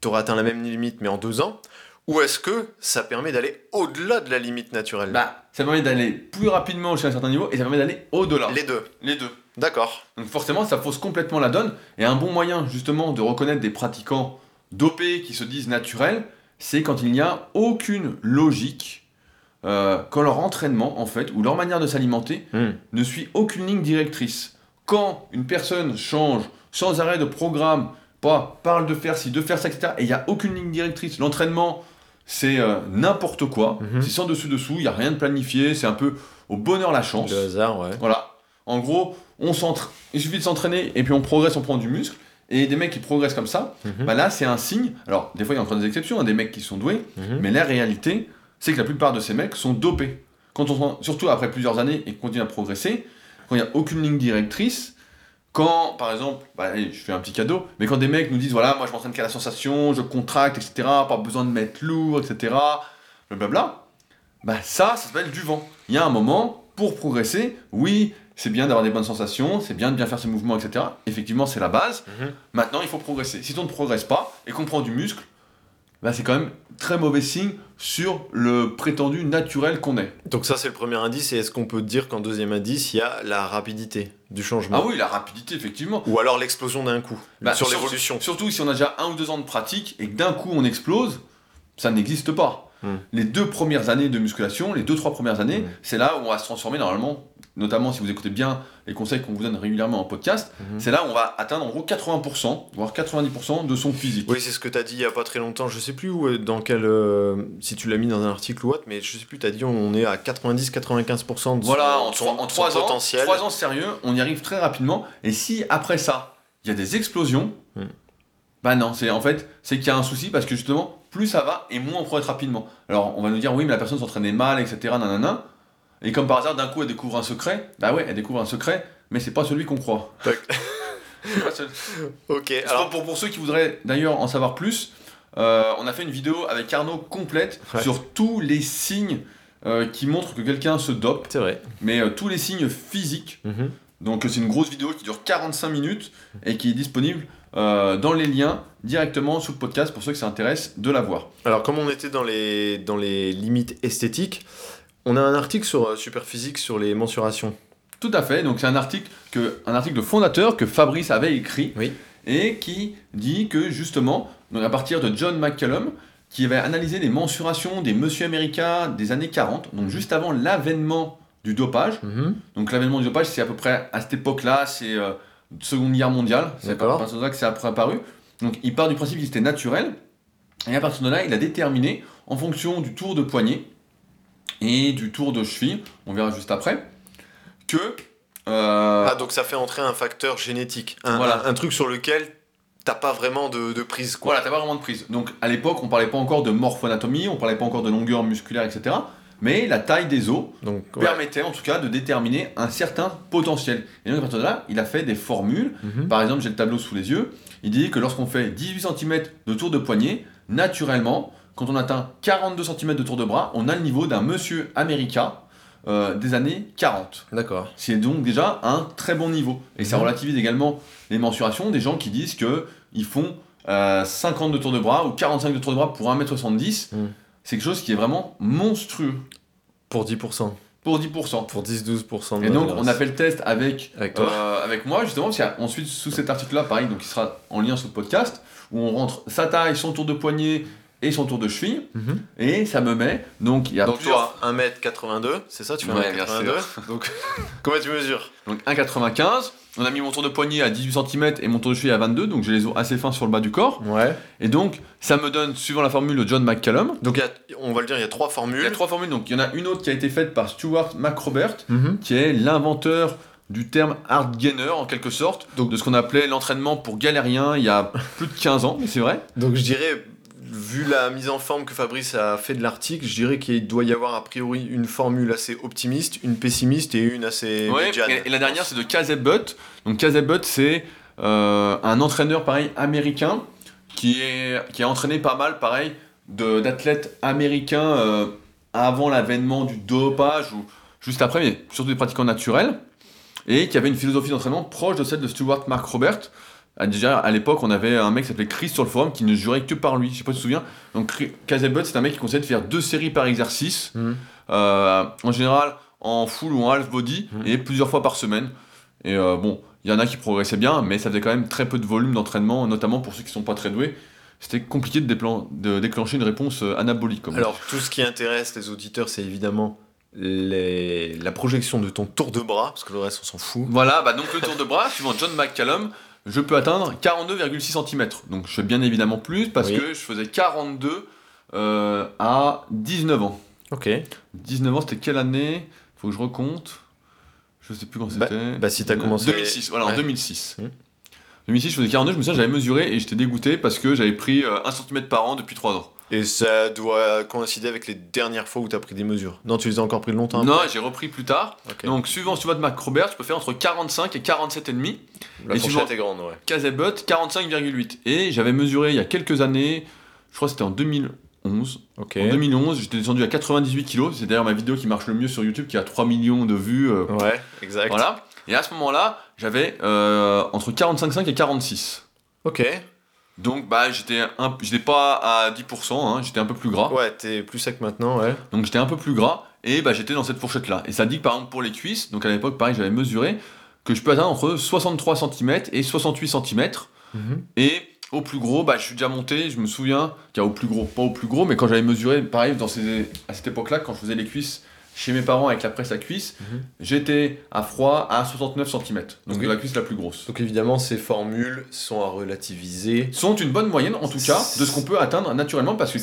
tu auras atteint la même limite, mais en 2 ans? Ou est-ce que ça permet d'aller au-delà de la limite naturelle? Bah, ça permet d'aller plus rapidement jusqu'à un certain niveau et ça permet d'aller au-delà. Les deux. Les deux. D'accord. Donc forcément, ça fausse complètement la donne. Et un bon moyen, justement, de reconnaître des pratiquants dopés qui se disent naturels, c'est quand il n'y a aucune logique, euh, quand leur entraînement, en fait, ou leur manière de s'alimenter, Hmm. ne suit aucune ligne directrice. Quand une personne change sans arrêt de programme, pas parle de faire ci, de faire ça, etc., et il n'y a aucune ligne directrice, l'entraînement, c'est euh, n'importe quoi, Mhm. c'est sans dessus-dessous, il n'y a rien de planifié, c'est un peu au bonheur la chance. Le hasard, ouais. Voilà. En gros, on il suffit de s'entraîner et puis on progresse, on prend du muscle. Et des mecs qui progressent comme ça, Mhm. bah là c'est un signe. Alors des fois il y a encore des exceptions, hein, des mecs qui sont doués, Mhm. mais la réalité c'est que la plupart de ces mecs sont dopés. Quand on, surtout après plusieurs années et qu'on continue à progresser, quand il n'y a aucune ligne directrice, quand par exemple, bah, allez, je fais un petit cadeau, mais quand des mecs nous disent voilà moi je m'entraîne qu'à la sensation, je contracte, etc., pas besoin de mettre lourd, etc., blablabla, bah ça, ça s'appelle du vent. Il y a un moment, pour progresser, oui, c'est bien d'avoir des bonnes sensations, c'est bien de bien faire ses mouvements, etc. Effectivement, c'est la base. Mhm. Maintenant, il faut progresser. Si on ne progresse pas et qu'on prend du muscle, bah, c'est quand même très mauvais signe sur le prétendu naturel qu'on est. Donc ça, c'est le premier indice. Et est-ce qu'on peut dire qu'en deuxième indice, il y a la rapidité du changement? Ah oui, la rapidité, effectivement. Ou alors l'explosion d'un coup sur sur- l'évolution. Surtout si on a déjà un ou deux ans de pratique et que d'un coup on explose, ça n'existe pas. Hmm. Les deux premières années de musculation, les deux, trois premières années, Hmm. c'est là où on va se transformer normalement, notamment si vous écoutez bien les conseils qu'on vous donne régulièrement en podcast, Mhm. c'est là où on va atteindre en gros 80%, voire 90% de son physique. Oui, c'est ce que tu as dit il y a pas très longtemps. Je sais plus où, euh, dans quel. euh, si tu l'as mis dans un article ou autre, mais je sais plus, tu as dit on est à 90-95% de son, Voilà, en, son- trois, en son trois ans, potentiel. trois ans sérieux, on y arrive très rapidement. Et si après ça, il y a des explosions, Hmm. bah non, c'est en fait, c'est qu'il y a un souci parce que justement, plus ça va et moins on progresse rapidement. Alors on va nous dire oui, mais la personne s'entraînait mal, etc. Nanana. Et comme par hasard, d'un coup, elle découvre un secret. Bah ouais, elle découvre un secret, mais c'est pas celui qu'on croit. Celui- Ok, Alors, pour, pour ceux qui voudraient d'ailleurs en savoir plus, euh, on a fait une vidéo avec Arnaud complète Ouais. sur tous les signes euh, qui montrent que quelqu'un se dope, C'est vrai. mais euh, tous les signes physiques. Mhm. Donc c'est une grosse vidéo qui dure 45 minutes et qui est disponible euh, dans les liens directement sous le podcast pour ceux que ça intéresse de la voir. Alors, comme on était dans les, dans les limites esthétiques, on a un article sur euh, Superphysique sur les mensurations. Tout à fait, donc c'est un article, que, un article de fondateur que Fabrice avait écrit Oui. et qui dit que justement, donc à partir de John McCallum, qui avait analysé les mensurations des monsieur américains des années 40, donc juste avant l'avènement du dopage. Mhm. Donc l'avènement du dopage, c'est à peu près à cette époque-là, c'est euh, Seconde Guerre mondiale, c'est à D'accord. partir de là que c'est apparu. Donc il part du principe qu'il était naturel, et à partir de là, il a déterminé, en fonction du tour de poignet et du tour de cheville, on verra juste après, que... euh, Ah, donc ça fait entrer un facteur génétique. Un, Voilà. un- un truc sur lequel t'as pas vraiment de, de prise, quoi. Voilà, t'as pas vraiment de prise. Donc à l'époque, on parlait pas encore de morphoanatomie, on parlait pas encore de longueur musculaire, etc. Mais la taille des os Donc, ouais. permettait en tout cas de déterminer un certain potentiel. Et donc à partir de là, il a fait des formules. Mhm. Par exemple, j'ai le tableau sous les yeux. Il dit que lorsqu'on fait 18 cm de tour de poignet, naturellement, quand on atteint 42 cm de tour de bras, on a le niveau d'un monsieur américain euh, des années 40. D'accord. C'est donc déjà un très bon niveau. Et ça Mhm. relativise également les mensurations des gens qui disent que ils font euh, 50 de tour de bras ou 45 de tour de bras pour 1m70. Mhm. C'est quelque chose qui est vraiment monstrueux Pour 10%. pour 10%. Pour 10-12% de Et donc on a fait le test avec, Avec toi. euh, avec moi justement, parce a ensuite sous cet article-là, pareil, donc il sera en lien sur le podcast, où on rentre sa taille, son tour de poignet et son tour de cheville, Mhm. et ça me met, donc il y a Donc plusieurs- toi, 1m82, c'est ça Tu fais Ouais, bien 1m82 Donc, comment tu mesures? Donc 1,95. On a mis mon tour de poignet à 18 cm et mon tour de cheville à 22, donc j'ai les os assez fins sur le bas du corps. Ouais. Et donc, ça me donne, suivant la formule de John McCallum, Donc a- on va le dire, il y a trois il y formules. a trois formules. Donc, il y en a une autre qui a été faite par Stuart McRobert, Mhm. qui est l'inventeur du terme hard gainer, en quelque sorte, Donc- de ce qu'on appelait l'entraînement pour galériens il y a plus de 15 ans, mais c'est vrai. Donc je dirais, vu la mise en forme que Fabrice a fait de l'article, je dirais qu'il doit y avoir a priori une formule assez optimiste, une pessimiste et une assez Ouais, médiane. et, et la dernière, c'est de Casey Butt. Donc, Casey Butt, c'est euh, un entraîneur, pareil, américain, qui, est, qui a entraîné pas mal, pareil, d'athlètes américains euh, avant l'avènement du dopage ou juste après, mais surtout des pratiquants naturels, et qui avait une philosophie d'entraînement proche de celle de Stuart Mark Robert. Ah, Déjà, à l'époque, on avait un mec qui s'appelait Chris sur le forum qui ne jurait que par lui. Je sais pas si tu te souviens. Donc, Casey Butt, c'est un mec qui conseillait de faire deux séries par exercice. Mhm. Euh, en général en full ou en half body Mhm. et plusieurs fois par semaine. Et euh, bon, il y en a qui progressaient bien, mais ça faisait quand même très peu de volume d'entraînement, notamment pour ceux qui sont pas très doués. C'était compliqué de, déclencher une réponse euh, anabolique. Comme Alors tout ce qui intéresse les auditeurs, c'est évidemment les- la projection de ton tour de bras, parce que le reste on s'en fout. Voilà, bah donc le tour de bras, suivant John McCallum, je peux atteindre 42,6 cm. Donc je fais bien évidemment plus parce Oui. que je faisais 42 euh, à 19 ans. Ok. 19 ans, c'était quelle année? Faut que je recompte. Je sais plus quand Bah- c'était. bah, si t'as commencé- 2006, voilà, en Ouais. 2006. Hmm. 2006, je faisais 42, je me souviens, j'avais mesuré et j'étais dégoûté parce que j'avais pris 1 cm par an depuis 3 ans. Et ça doit coïncider avec les dernières fois où t'as pris des mesures. Non, tu les as encore pris longtemps non, j'ai repris plus tard. Donc, suivant Stuart McRobert, je peux faire entre 45 et 47,5. La et fourchette est grande, ouais. Casebot, 45,8. Et j'avais mesuré il y a quelques années, je crois que c'était en 2011. Ok. En 2011, j'étais descendu à 98 kg. C'est d'ailleurs ma vidéo qui marche le mieux sur YouTube, qui a 3 millions de vues. euh, Ouais, exact. Voilà. Et à ce moment-là, j'avais euh, entre 45,5 et 46. Ok. Donc bah j'étais un, j'étais pas à 10%, hein, j'étais un peu plus gras. Ouais, t'es plus sec maintenant, ouais. Donc j'étais un peu plus gras et bah j'étais dans cette fourchette là. Et ça dit que par exemple pour les cuisses, donc à l'époque pareil j'avais mesuré que je peux atteindre entre 63 cm et 68 cm. Et au plus gros, bah je suis déjà monté, je me souviens, qu'il y a au plus gros, pas au plus gros, mais quand j'avais mesuré, pareil dans ces, à cette époque là, quand je faisais les cuisses chez mes parents avec la presse à cuisse, Mhm. j'étais à froid à 69 cm. Donc la cuisse la plus grosse. Donc évidemment, ces formules sont à relativiser. sont une bonne moyenne, en tout cas, de ce qu'on peut atteindre naturellement, parce que.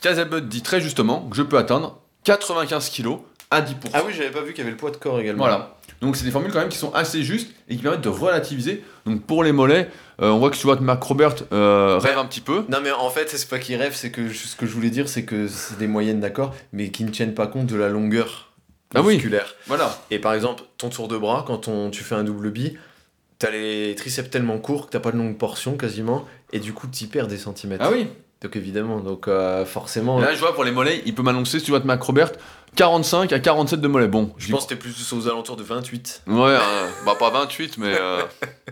Casabot dit très justement que je peux atteindre 95 kg à 10%. Ah oui, j'avais pas vu qu'il y avait le poids de corps également. Voilà. Donc c'est des formules quand même qui sont assez justes et qui permettent de relativiser. Donc pour les mollets, euh, on voit que tu vois que Marc Robert euh, rêve un petit peu. Non mais en fait c'est pas qu'ils rêvent, c'est que ce que je voulais dire c'est que c'est des moyennes d'accord, mais qui ne tiennent pas compte de la longueur Ah oui. musculaire. Voilà. Et par exemple ton tour de bras quand on, tu fais un double bi, t'as les triceps tellement courts que t'as pas de longue portion quasiment, et du coup t'y perds des centimètres. Ah oui. Donc évidemment, donc euh, forcément. Et là je vois pour les mollets, il peut m'annoncer, tu vois, Marc Robert, 45 à 47 de mollets. Bon, je pense que t'es plus aux alentours de 28. Ouais, euh, bah pas 28, mais. euh,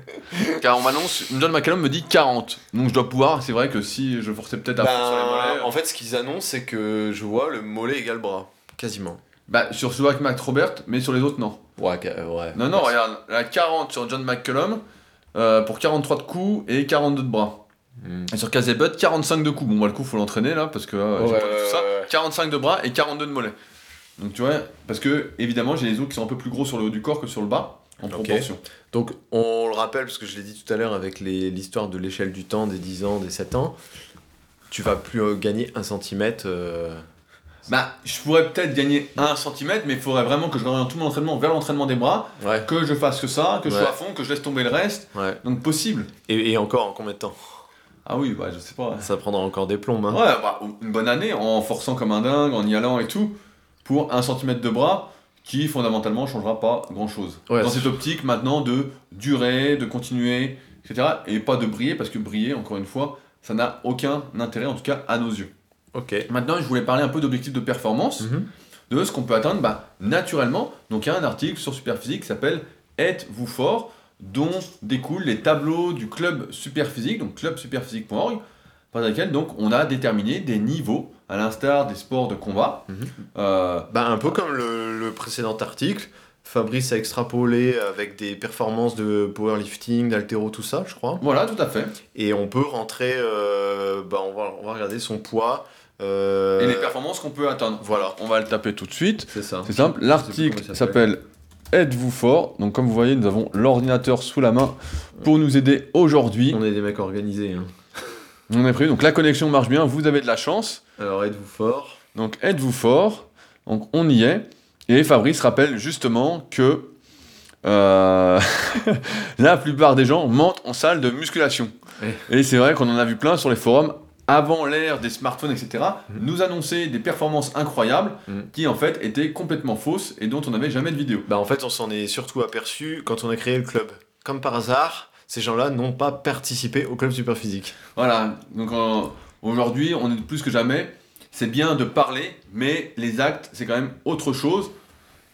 car on m'annonce, John McCallum me dit 40. Donc je dois pouvoir, c'est vrai que si je forçais peut-être à fond sur les mollets. Ben, en fait ce qu'ils annoncent c'est que je vois le mollet égale bras. Quasiment. Bah sur celui avec Mac Robert, mais sur les autres non. Ouais, ca- ouais. Non, non, regarde, la 40 sur John McCallum, euh, pour 43 de coups et 42 de bras. Et sur Kazebut, 45 de coups. Bon, moi, le coup, faut l'entraîner là, parce que euh, j'ai pas tout ça. ouais, ouais. 45 de bras et 42 de mollets. Donc, tu vois, parce que, évidemment, j'ai les os qui sont un peu plus gros sur le haut du corps que sur le bas, en proportion. Donc, on le rappelle, parce que je l'ai dit tout à l'heure avec l'histoire de l'échelle du temps, des 10 ans, des 7 ans, tu vas plus euh, gagner un centimètre. euh, Bah, je pourrais peut-être gagner 1 cm, mais il faudrait vraiment que je oriente tout mon entraînement vers l'entraînement des bras, Ouais, que je fasse que ça, que je sois à fond, que je laisse tomber le reste. ouais. Donc, possible. Et, et encore, en combien de temps? Ah oui, bah, je sais pas. Ça prendra encore des plombes. Hein. Ouais, bah, une bonne année en forçant comme un dingue, en y allant et tout, pour un centimètre de bras qui fondamentalement changera pas grand chose. Ouais, Dans cette optique maintenant de durer, de continuer, etc. Et pas de briller parce que briller, encore une fois, ça n'a aucun intérêt, en tout cas à nos yeux. Ok. Maintenant, je voulais parler un peu d'objectifs de performance, Mhm. de ce qu'on peut atteindre bah, naturellement. Donc il y a un article sur Superphysique qui s'appelle Êtes-vous fort? Dont découlent les tableaux du club Superphysique, donc clubsuperphysique.org, par lesquels donc on a déterminé des niveaux, à l'instar des sports de combat. Euh, Bah, un peu comme le, le précédent article, Fabrice a extrapolé avec des performances de powerlifting, d'altéro, tout ça, je crois. voilà, tout à fait. Et on peut rentrer, euh, bah, on, va, on va regarder son poids. euh, Et les performances qu'on peut atteindre. Voilà. On va le taper tout de suite. C'est ça. C'est simple, l'article s'appelle Êtes-vous fort Donc comme vous voyez, nous avons l'ordinateur sous la main pour nous aider aujourd'hui. On est des mecs organisés. hein. On est prévu, donc la connexion marche bien, vous avez de la chance. Alors, êtes-vous fort Donc êtes-vous fort Donc on y est. Et Fabrice rappelle justement que euh, la plupart des gens mentent en salle de musculation. Ouais. Et c'est vrai qu'on en a vu plein sur les forums avant l'ère des smartphones, etc. Mhm. nous annoncer des performances incroyables Mhm. qui en fait étaient complètement fausses et dont on n'avait jamais de vidéo. Bah, en fait, on s'en est surtout aperçu quand on a créé le club. Comme par hasard, ces gens-là n'ont pas participé au club Superphysique. Voilà, donc euh, aujourd'hui, on est plus que jamais. C'est bien de parler, mais les actes, c'est quand même autre chose.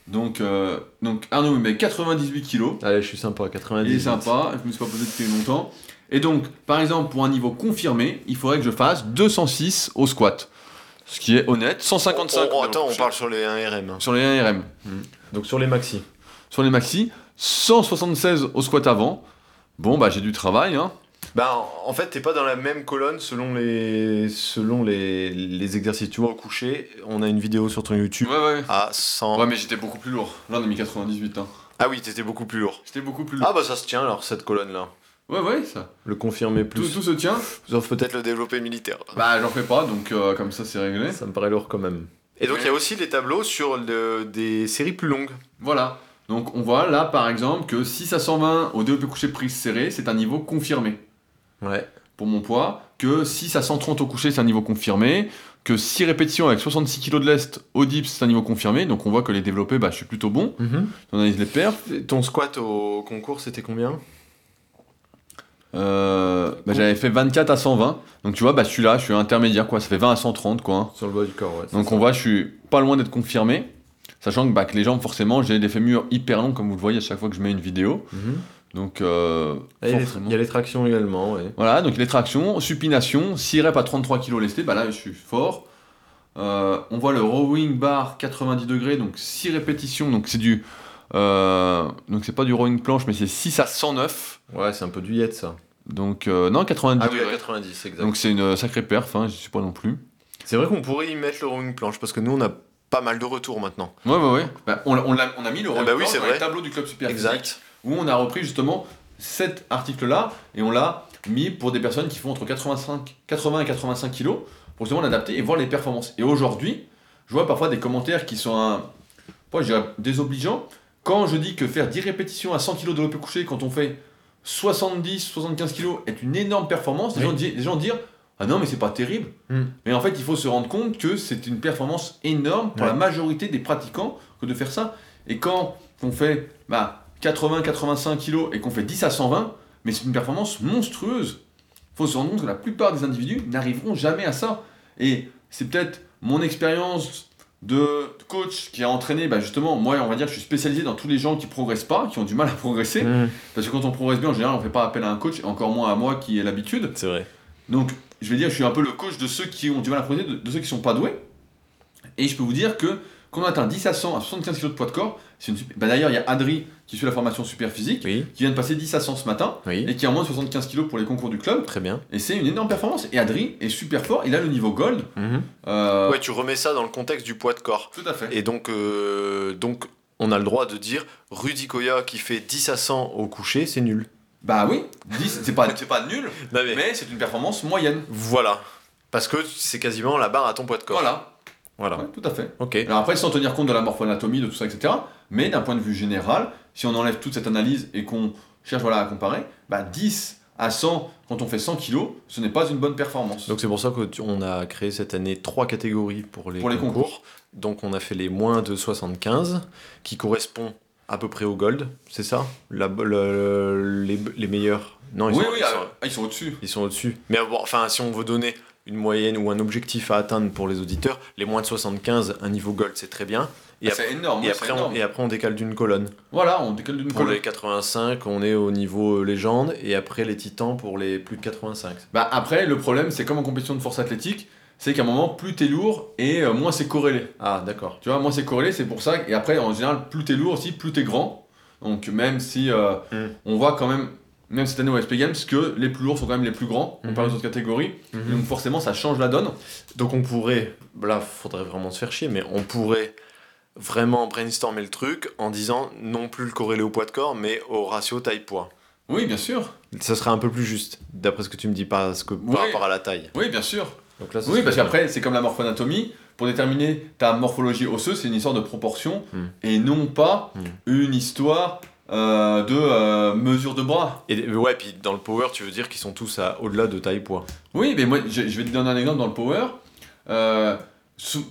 Donc, euh, donc Arnaud me met 98 kilos. Allez, je suis sympa, 90. Il est sympa, je me suis pas posé depuis longtemps. Et donc, par exemple, pour un niveau confirmé, il faudrait que je fasse 206 au squat. Ce qui est honnête, 155 Oh, de attends, on parle sur les 1RM. hein. sur les 1RM. Donc sur les maxi. Sur les maxi, 176 au squat avant. Bon, bah j'ai du travail, hein. Bah, en- en fait, t'es pas dans la même colonne selon les, selon les, les exercices. Tu vois, au coucher, on a une vidéo sur ton YouTube Ouais, ouais. à 100. Ouais, mais j'étais beaucoup plus lourd. Là, on a mis 98, hein. Ah oui, t'étais beaucoup plus lourd. J'étais beaucoup plus lourd. Ah bah ça se tient alors, cette colonne-là. Ouais, ouais, ça. Le confirmer plus. tout se tient. Sauf peut-être le développer militaire. Bah, j'en fais pas, donc euh, comme ça, c'est réglé. Ça me paraît lourd quand même. Et donc il y a aussi les tableaux sur le- des séries plus longues. Voilà. Donc, on voit là, par exemple, que 6 à 120 au développé couché prise serré, c'est un niveau confirmé. Ouais. pour mon poids, que 6 à 130 au coucher, c'est un niveau confirmé, que 6 répétitions avec 66 kg de lest au dips, c'est un niveau confirmé, donc on voit que les développés, bah, je suis plutôt bon, on analyse les perfs. Ton squat au concours, c'était combien? Euh, bah, j'avais fait 24 à 120, donc tu vois, bah, je suis là, je suis intermédiaire, quoi, ça fait 20 à 130, quoi. hein. Sur le bas du corps, ouais. Donc on voit, je suis pas loin d'être confirmé, sachant que, bah, que les jambes, forcément, j'ai des fémurs hyper longs, comme vous le voyez à chaque fois que je mets une vidéo, donc euh, Il y a les- forcément. il y a les tractions également, ouais. Voilà, donc les tractions, supination, 6 reps à 33 kg lestés, bah là je suis fort. Euh, on voit le rowing bar 90 degrés, donc 6 répétitions, donc c'est du. euh, donc c'est pas du rowing planche, mais c'est 6 à 109. Ouais, c'est un peu du yet ça. Donc euh, non, 90 Ah oui, à degrés. 90, exact. Donc c'est une sacrée perf, hein, je sais pas non plus. C'est vrai qu'on pourrait y mettre le rowing planche parce que nous on a pas mal de retours maintenant. Ouais, ouais, ouais. Bah, on, on, l'a- on a mis le rowing bah oui, planche c'est dans vrai. les tableaux du club super Exact. où on a repris justement cet article-là et on l'a mis pour des personnes qui font entre 85, 80 et 85 kilos pour justement l'adapter et voir les performances. Et aujourd'hui, je vois parfois des commentaires qui sont un, pas, je dirais, désobligeants. Quand je dis que faire 10 répétitions à 100 kg de l'OP couché quand on fait 70, 75 kg est une énorme performance, les, Oui. gens, di- les gens dire Ah non, mais c'est pas terrible. Hmm. Mais en fait, il faut se rendre compte que c'est une performance énorme pour Ouais. la majorité des pratiquants que de faire ça. Et quand on fait bah, 80-85 kg et qu'on fait 10 à 120, mais c'est une performance monstrueuse. Il faut se rendre compte que la plupart des individus n'arriveront jamais à ça. Et c'est peut-être mon expérience de coach qui a entraîné, bah justement, moi on va dire je suis spécialisé dans tous les gens qui progressent pas, qui ont du mal à progresser. Mmh. Parce que quand on progresse bien, en général, on fait pas appel à un coach, et encore moins à moi qui ai l'habitude. C'est vrai. Donc, je vais dire, je suis un peu le coach de ceux qui ont du mal à progresser, de, de ceux qui sont pas doués. Et je peux vous dire que quand on atteint 10 à 100 à 75 kg de poids de corps, c'est une super- bah, D'ailleurs, il y a Adri qui suit la formation super physique, Oui, qui vient de passer 10 à 100 ce matin, oui, et qui a moins de 75 kg pour les concours du club. très bien. Et c'est une énorme performance. Et Adri est super fort, il a le niveau gold. Mhm. Euh, Ouais, tu remets ça dans le contexte du poids de corps. Tout à fait. Et donc, euh, donc, on a le droit de dire Rudy Koya qui fait 10 à 100 au coucher, c'est nul. Bah oui, 10, c'est pas, c'est pas nul, Non, mais- mais c'est une performance moyenne. Voilà. Parce que c'est quasiment la barre à ton poids de corps. Voilà, Voilà. Ouais, tout à fait. Ok. Alors après, sans tenir compte de la morphoanatomie, de tout ça, etc. Mais d'un point de vue général, si on enlève toute cette analyse et qu'on cherche voilà, à comparer, bah 10 à 100, quand on fait 100 kg, ce n'est pas une bonne performance. Donc c'est pour ça qu'on a créé cette année trois catégories pour les, Pour les concours. Donc on a fait les moins de 75, qui correspond à peu près au gold, c'est ça? La- le- les, les meilleurs? Non, ils oui, sont, oui, ils ah, sont- ah, ils sont au-dessus. ils sont au-dessus. Mais bon, enfin, si on veut donner une moyenne ou un objectif à atteindre pour les auditeurs, les moins de 75, un niveau gold, c'est très bien. Et, Ah, après, c'est énorme. et, ouais, après, c'est on, énorme. et après, on décale d'une colonne. Voilà, on décale d'une Pour colonne. les 85, on est au niveau euh, légende, et après les titans pour les plus de 85. Bah après, le problème, c'est comme en compétition de force athlétique, c'est qu'à un moment, plus t'es lourd et euh, moins c'est corrélé. Ah, d'accord. Tu vois, moins c'est corrélé, c'est pour ça. Et après, en général, plus t'es lourd aussi, plus t'es grand. Donc même si euh, Mm. on voit quand même, même cette année au SP Games, que les plus lourds sont quand même les plus grands comparé aux Mhm. autres catégories. Donc forcément, ça change la donne. Donc on pourrait, là, faudrait vraiment se faire chier, mais on pourrait vraiment brainstormer le truc en disant non plus le corrélé au poids de corps, mais au ratio taille-poids. Oui, bien sûr. Ça serait un peu plus juste, d'après ce que tu me dis, parce que, Oui. par rapport à la taille. Oui, bien sûr. Donc là, ça Oui, parce qu'après, c'est comme la morphoanatomie. Pour déterminer ta morphologie osseuse, c'est une histoire de proportion Mm. et non pas Mm. une histoire euh, de euh, mesure de bras. Et ouais, puis dans le power, tu veux dire qu'ils sont tous à au-delà de taille-poids. Oui, mais moi, je, je vais te donner un exemple dans le power. Euh,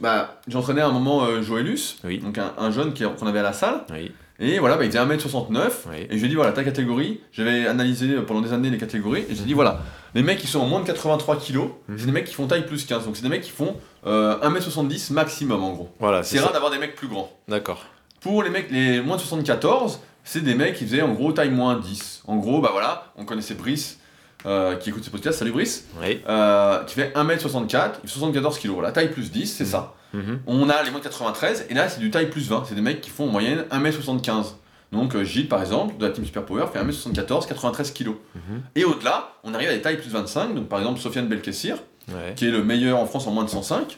bah, J'entraînais à un moment Joëlus, Oui. donc un, un jeune qu'on avait à la salle. Oui. Et voilà, bah, il faisait 1m69. Oui. Et je lui ai dit, voilà, ta catégorie, j'avais analysé pendant des années les catégories, et j'ai dit, voilà, les mecs qui sont en moins de 83 kg, Mhm. c'est des mecs qui font taille plus 15. Donc c'est des mecs qui font euh, 1m70 maximum en gros. Voilà, C'est rare d'avoir des mecs plus grands. D'accord. Pour les mecs, les moins de 74, c'est des mecs qui faisaient en gros taille moins 10. En gros, bah voilà, on connaissait Brice, euh, qui écoute ce podcast, salut Brice, Oui. euh, qui fait 1m64, il fait 74 kg. Voilà, taille plus 10, c'est ça. Mhm. On a les moins de 93, et là c'est du taille plus 20. C'est des mecs qui font en moyenne 1m75. Donc euh, Gilles, par exemple, de la team Super Power, fait 1m74, 93 kg. Mhm. Et au-delà, on arrive à des tailles plus 25. Donc par exemple, Sofiane Belkessir, Ouais. qui est le meilleur en France en moins de 105,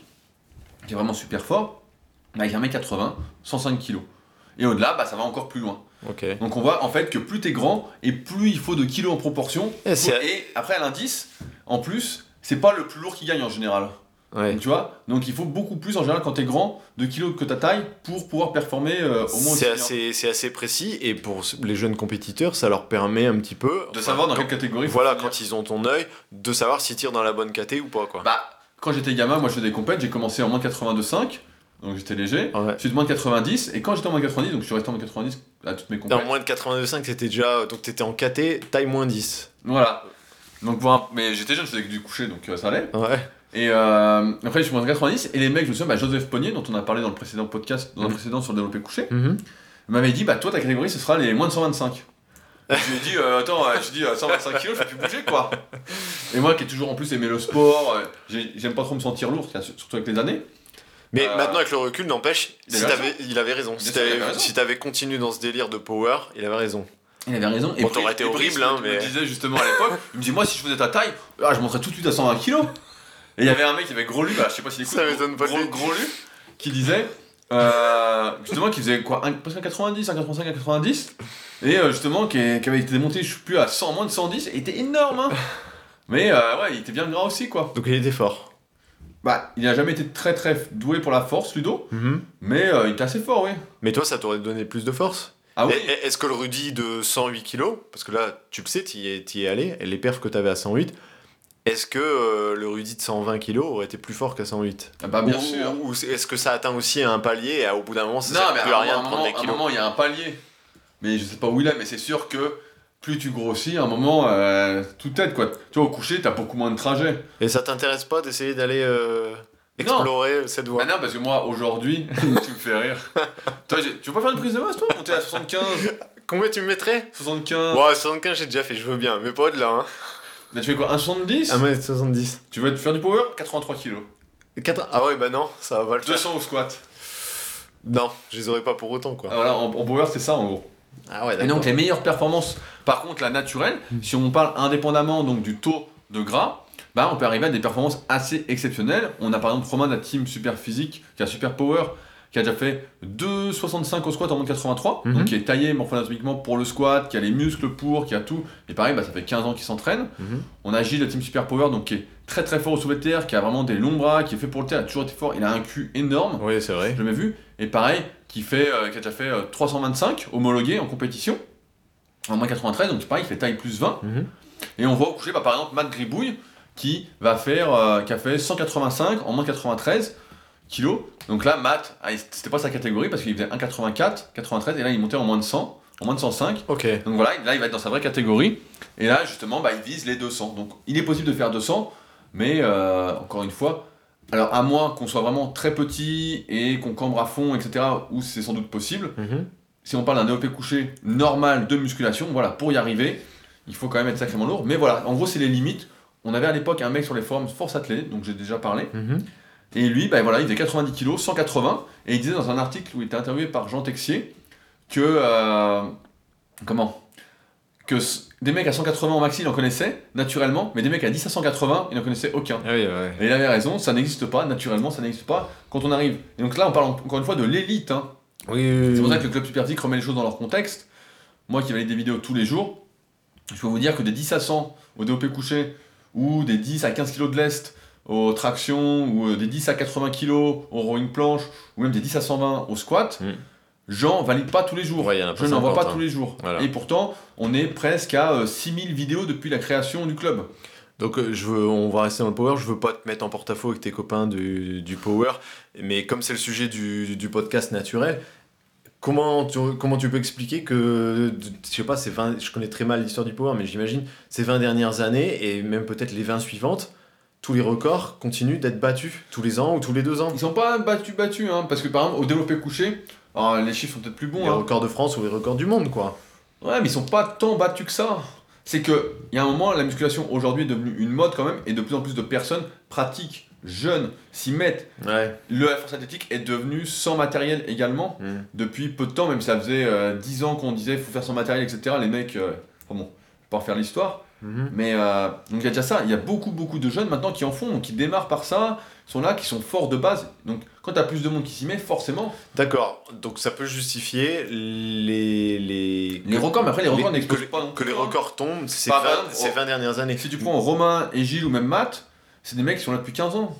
qui est vraiment super fort, il fait 1m80, 105 kg. Et au-delà, bah, ça va encore plus loin. Ok. Donc on voit en fait que plus t'es grand et plus il faut de kilos en proportion. Et c'est- Et après à l'indice, en plus, c'est pas le plus lourd qui gagne en général. Ouais. Donc, tu vois Donc il faut beaucoup plus en général quand t'es grand de kilos que ta taille pour pouvoir performer euh, au moins C'est assez, c'est assez précis et pour les jeunes compétiteurs, ça leur permet un petit peu De savoir dans quand- quelle catégorie. Voilà, quand ils ont ton œil, de savoir s'ils tirent dans la bonne caté ou pas quoi. Bah, quand j'étais gamin, moi je faisais des compètes, j'ai commencé en moins de 82,5, donc j'étais léger. Ouais. Ensuite moins de 90, et quand j'étais en moins de 90, donc je suis resté en moins de 90 à toutes mes compètes. En moins de 82,5, c'était déjà. Donc t'étais en KT, taille moins 10. Voilà. Donc pour un- Mais j'étais jeune, je faisais que du coucher, donc euh, ça allait. Ouais. Et euh, après, je suis moins de 90, et les mecs, je me souviens, bah, Joseph Pognier, dont on a parlé dans le précédent podcast, dans le Mhm. précédent sur le développé couché, Mhm. m'avait dit, bah toi, ta catégorie, ce sera les moins de 125. je lui ai dit, euh, attends, je dis euh, 125 kilos, je fais plus bouger, quoi. Et moi, qui ai toujours en plus aimé le sport, j'ai- j'aime pas trop me sentir lourd, surtout avec les années. Mais Euh, maintenant, avec le recul, n'empêche, il si avait il raison. Si il t'avais si continué dans ce délire de power, il avait raison. Il avait raison. Bon, t'aurais été horrible, hein, mais- me disait justement à l'époque, il me dit, moi, si je faisais ta taille, ah, je monterais tout de suite à 120 kilos. Et il y avait un mec qui avait gros lu, bah, je sais pas s'il écoute, Ça m'étonne pas gros, lui. gros lu, qui disait, euh, justement, qui faisait quoi, un, presque un 90, un 85, un 90, et euh, justement, qui, qui avait été démonté, je sais plus, à 100, moins de 110, et il était énorme, hein. Mais euh, ouais, il était bien gras aussi, quoi. Donc il était fort. Bah, il a jamais été très très doué pour la force, Ludo, Mhm. mais euh, il était assez fort, oui. Mais toi, ça t'aurait donné plus de force Ah oui Est-ce que le Rudy de 108 kg, parce que là, tu le sais, tu y es, t'y es allé, et les perfs que t'avais à 108, est-ce que euh, le Rudy de 120 kg aurait été plus fort qu'à 108 Ah Bah, bien Ou- sûr. Ou, est-ce que ça atteint aussi un palier et à- au bout d'un moment, ça Non, sert plus à rien de moment, prendre des à un kilos moment, il y a un palier. Mais je sais pas où il est, mais c'est sûr que plus tu grossis, à un moment, euh, tout tête, quoi. Tu vois, au coucher, t'as beaucoup moins de trajet. Et ça t'intéresse pas d'essayer d'aller euh, explorer cette voie? Bah non, parce que moi, aujourd'hui, tu me fais rire. toi, tu veux pas faire une prise de masse, toi? Monter à 75 Combien tu me mettrais? 75 Ouais, 75 j'ai déjà fait, je veux bien, mais pas au-delà. Hein. Là, tu fais quoi Un 70 1m70. Tu veux te faire du power? 83 kilos. Ah ouais, bah non, ça va pas le faire. 200 au squat. Non, je les aurais pas pour autant, quoi. Ah, voilà, en, en power, c'est ça en gros. Ah ouais, Et donc les meilleures performances, par contre la naturelle, si on parle indépendamment donc du taux de gras, bah, on peut arriver à des performances assez exceptionnelles. On a par exemple Romain de la team Super Physique, qui a Super Power, qui a déjà fait 2,65 au squat en moins de 83, Mhm. donc qui est taillé morphologiquement pour le squat, qui a les muscles pour, qui a tout. Et pareil, bah, ça fait 15 ans qu'il s'entraîne. Mhm. On a Gilles de Team Super Power, donc qui est très très fort au soulevé de terre, qui a vraiment des longs bras, qui est fait pour le terre, il a toujours été fort, il a un cul énorme, Oui, c'est vrai. j'ai jamais vu. Et pareil, qui, fait, euh, qui a déjà fait euh, 325 homologué en compétition, en moins 93, donc pareil, il fait taille plus 20. Mhm. Et on voit au coucher, bah, par exemple, Matt Gribouille, qui va faire, euh, qui a fait 185 en moins 93 kilos. Donc là, Matt, ah, c'était pas sa catégorie parce qu'il faisait 1,84, 93, et là il montait en moins de 100, en moins de 105. Ok. Donc voilà, là il va être dans sa vraie catégorie. Et là, justement, bah, il vise les 200. Donc il est possible de faire 200, mais euh, encore une fois, alors à moins qu'on soit vraiment très petit et qu'on cambre à fond, etc., où c'est sans doute possible, Mhm. si on parle d'un développé couché normal de musculation, voilà, pour y arriver, il faut quand même être sacrément lourd. Mais voilà, en gros, c'est les limites. On avait à l'époque un mec sur les forums Force Athlée, donc j'ai déjà parlé. Mhm. Et lui, bah, voilà, il faisait 90 kg, 180. Et il disait dans un article où il était interviewé par Jean Texier que. euh, comment? Que des mecs à 180 en maxi, il en connaissait, naturellement, mais des mecs à 10 à 180, il n'en connaissait aucun. Ah oui, ouais. Et il avait raison, ça n'existe pas, naturellement, ça n'existe pas quand on arrive. Et donc là, on parle en- encore une fois de l'élite. hein. Oui, oui, C'est pour ça que le club Superphysique remet les choses dans leur contexte. Moi qui valide des vidéos tous les jours, je peux vous dire que des 10 à 100 au DOP couché, ou des 10 à 15 kg de lest aux tractions, ou des 10 à 80 kg au rowing planche, ou même des 10 à 120 au squat, Mm. J'en valide pas tous les jours. Ouais, je n'en vois 50, pas hein. tous les jours. Voilà. Et pourtant, on est presque à euh, 6000 vidéos depuis la création du club. Donc euh, je veux, on va rester dans le power. Je veux pas te mettre en porte-à-faux avec tes copains du, du power, mais comme c'est le sujet du, du podcast naturel, comment tu, comment tu peux expliquer que, je sais pas, ces 20, je connais très mal l'histoire du power, mais j'imagine ces 20 dernières années et même peut-être les 20 suivantes, tous les records continuent d'être battus tous les ans ou tous les deux ans. Ils sont pas battus, battus, hein, parce que par exemple, au développé couché, alors, les chiffres sont peut-être plus bons. Les hein. records de France ou les records du monde, quoi. Ouais, mais ils sont pas tant battus que ça. C'est que, il y a un moment, la musculation aujourd'hui est devenue une mode quand même, et de plus en plus de personnes pratiquent, jeunes, s'y mettent. Ouais. Le force athlétique est devenu sans matériel également, Mm. depuis peu de temps, même si ça faisait euh, 10 ans qu'on disait faut faire sans matériel, etc. Les mecs, euh, enfin bon, je pas refaire l'histoire, Mhm. mais euh, donc il y a déjà ça. Il y a beaucoup, beaucoup de jeunes maintenant qui en font, donc qui démarrent par ça, sont là, qui sont forts de base. Donc quand tu as plus de monde qui s'y met, forcément, D'accord. Donc ça peut justifier les les les records, mais après les records n'explosent pas non que les hein. records tombent ces, Par 20, exemple, ces oh. 20 dernières années. Si tu prends Romain et Gilles ou même Matt, c'est des mecs qui sont là depuis 15 ans.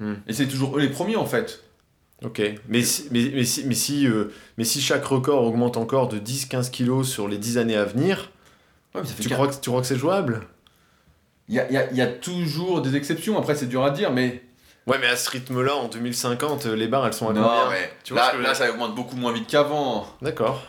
Hmm. Et c'est toujours eux les premiers en fait. Ok, mais si, mais, mais si, mais, si, euh, mais si chaque record augmente encore de 10-15 kilos sur les 10 années à venir, Ouais, mais ça fait tu crois, que, tu crois que c'est jouable? Il y a, y a- y a toujours des exceptions, après c'est dur à dire, mais. Ouais, mais à ce rythme-là, en 2050, euh, les barres, elles sont à Non, combien mais Tu vois là, que là, ça augmente beaucoup moins vite qu'avant. D'accord.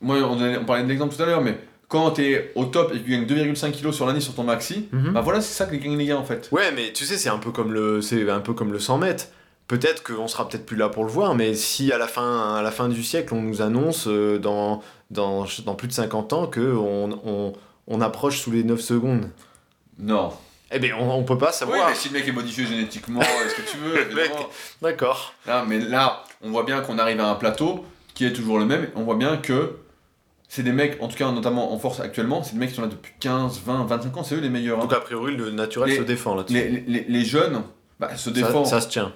Moi, on, parlait de l'exemple tout à l'heure, mais quand t'es au top et que tu gagnes 2,5 kg sur l'année sur ton maxi, Mhm. bah voilà, c'est ça que gagnent les gars en fait. Ouais, mais tu sais, c'est un peu comme le, c'est un peu comme le 100 mètres. Peut-être qu'on sera peut-être plus là pour le voir, mais si à la fin, à la fin du siècle, on nous annonce euh, dans, dans, dans plus de 50 ans que on, on, on approche sous les 9 secondes, Non. Eh bien, on, on peut pas Oui, savoir. mais si le mec est modifié génétiquement, est-ce que tu veux Le mec- évidemment. D'accord. Là, mais là, on voit bien qu'on arrive à un plateau qui est toujours le même. On voit bien que c'est des mecs, en tout cas notamment en force actuellement, c'est des mecs qui sont là depuis 15, 20, 25 ans, c'est eux les meilleurs. hein. Donc a priori, le naturel Les- se défend là-dessus. Les, les- les jeunes bah, se Ça- défendent. Ça, se tient.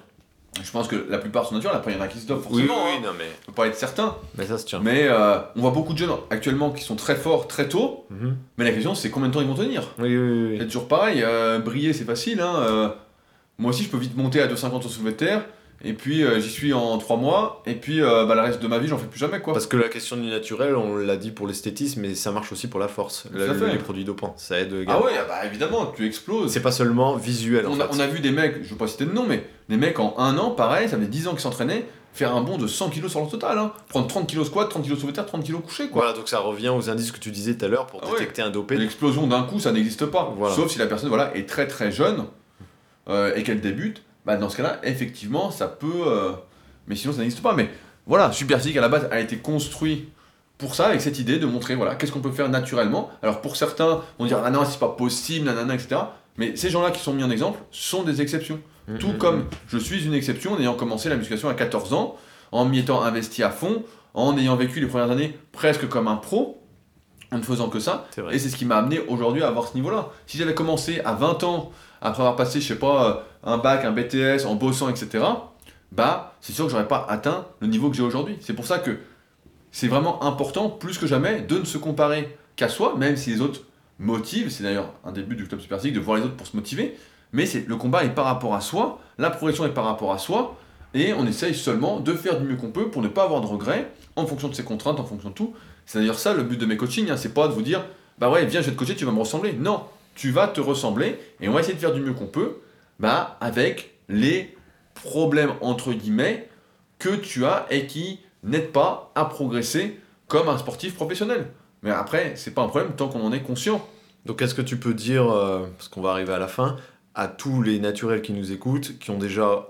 Je pense que la plupart sont naturels. Après, il y en a qui se doivent Oui, oui, forcément. oui, hein. non, mais, On peut pas être certain. mais ça se tient. Mais euh, on voit beaucoup de jeunes actuellement qui sont très forts très tôt. Mhm. Mais la question, c'est combien de temps ils vont tenir Oui, oui, oui. C'est toujours pareil. euh, briller, c'est facile. hein, euh, moi aussi, je peux vite monter à 2,50 au soulevé de terre. Et puis, euh, j'y suis en 3 mois. Et puis, euh, bah, le reste de ma vie, j'en fais plus jamais. quoi. Parce que la question du naturel, on l'a dit pour l'esthétisme, mais ça marche aussi pour la force. La- fait. les produits dopants, ça aide Ah également. ouais, ah bah évidemment, tu exploses. C'est pas seulement visuel en On a, fait. on a vu des mecs, je veux pas citer de nom, mais des mecs en un an, pareil, ça fait 10 ans qu'ils s'entraînaient, faire un bond de 100 kg sur le total. Hein. Prendre 30 kg squat, 30 kg terre, 30 kg couché. Quoi. Voilà, donc ça revient aux indices que tu disais tout à l'heure pour Ah ouais. détecter un dopé. L'explosion d'un coup, ça n'existe pas. Voilà. Sauf si la personne voilà, est très très jeune euh, et qu'elle débute. Bah, dans ce cas-là, effectivement, ça peut. euh, Mais sinon, ça n'existe pas. Mais voilà, Super Physique à la base a été construit pour ça, avec cette idée de montrer voilà, qu'est-ce qu'on peut faire naturellement. Alors pour certains, on va dire ah non, c'est pas possible, nanana, etc. Mais ces gens-là qui sont mis en exemple sont des exceptions. Tout Mhm. comme je suis une exception en ayant commencé la musculation à 14 ans, en m'y étant investi à fond, en ayant vécu les premières années presque comme un pro, en ne faisant que ça. Et c'est ce qui m'a amené aujourd'hui à avoir ce niveau-là. Si j'avais commencé à 20 ans, après avoir passé, je sais pas, euh, un bac, un BTS, en bossant, etc., bah, c'est sûr que j'aurais pas atteint le niveau que j'ai aujourd'hui. C'est pour ça que c'est vraiment important, plus que jamais, de ne se comparer qu'à soi, même si les autres motivent. C'est d'ailleurs un des buts du Club Super de voir les autres pour se motiver. Mais c'est le combat est par rapport à soi, la progression est par rapport à soi, et on essaye seulement de faire du mieux qu'on peut pour ne pas avoir de regrets en fonction de ses contraintes, en fonction de tout. C'est d'ailleurs ça le but de mes coachings, hein, c'est pas de vous dire bah ouais, viens, je vais te coacher, tu vas me ressembler. Non, tu vas te ressembler et on va essayer de faire du mieux qu'on peut bah, avec les problèmes entre guillemets que tu as et qui n'aident pas à progresser comme un sportif professionnel. Mais après, c'est pas un problème tant qu'on en est conscient. Donc, est-ce que tu peux dire, euh, parce qu'on va arriver à la fin, à tous les naturels qui nous écoutent, qui ont déjà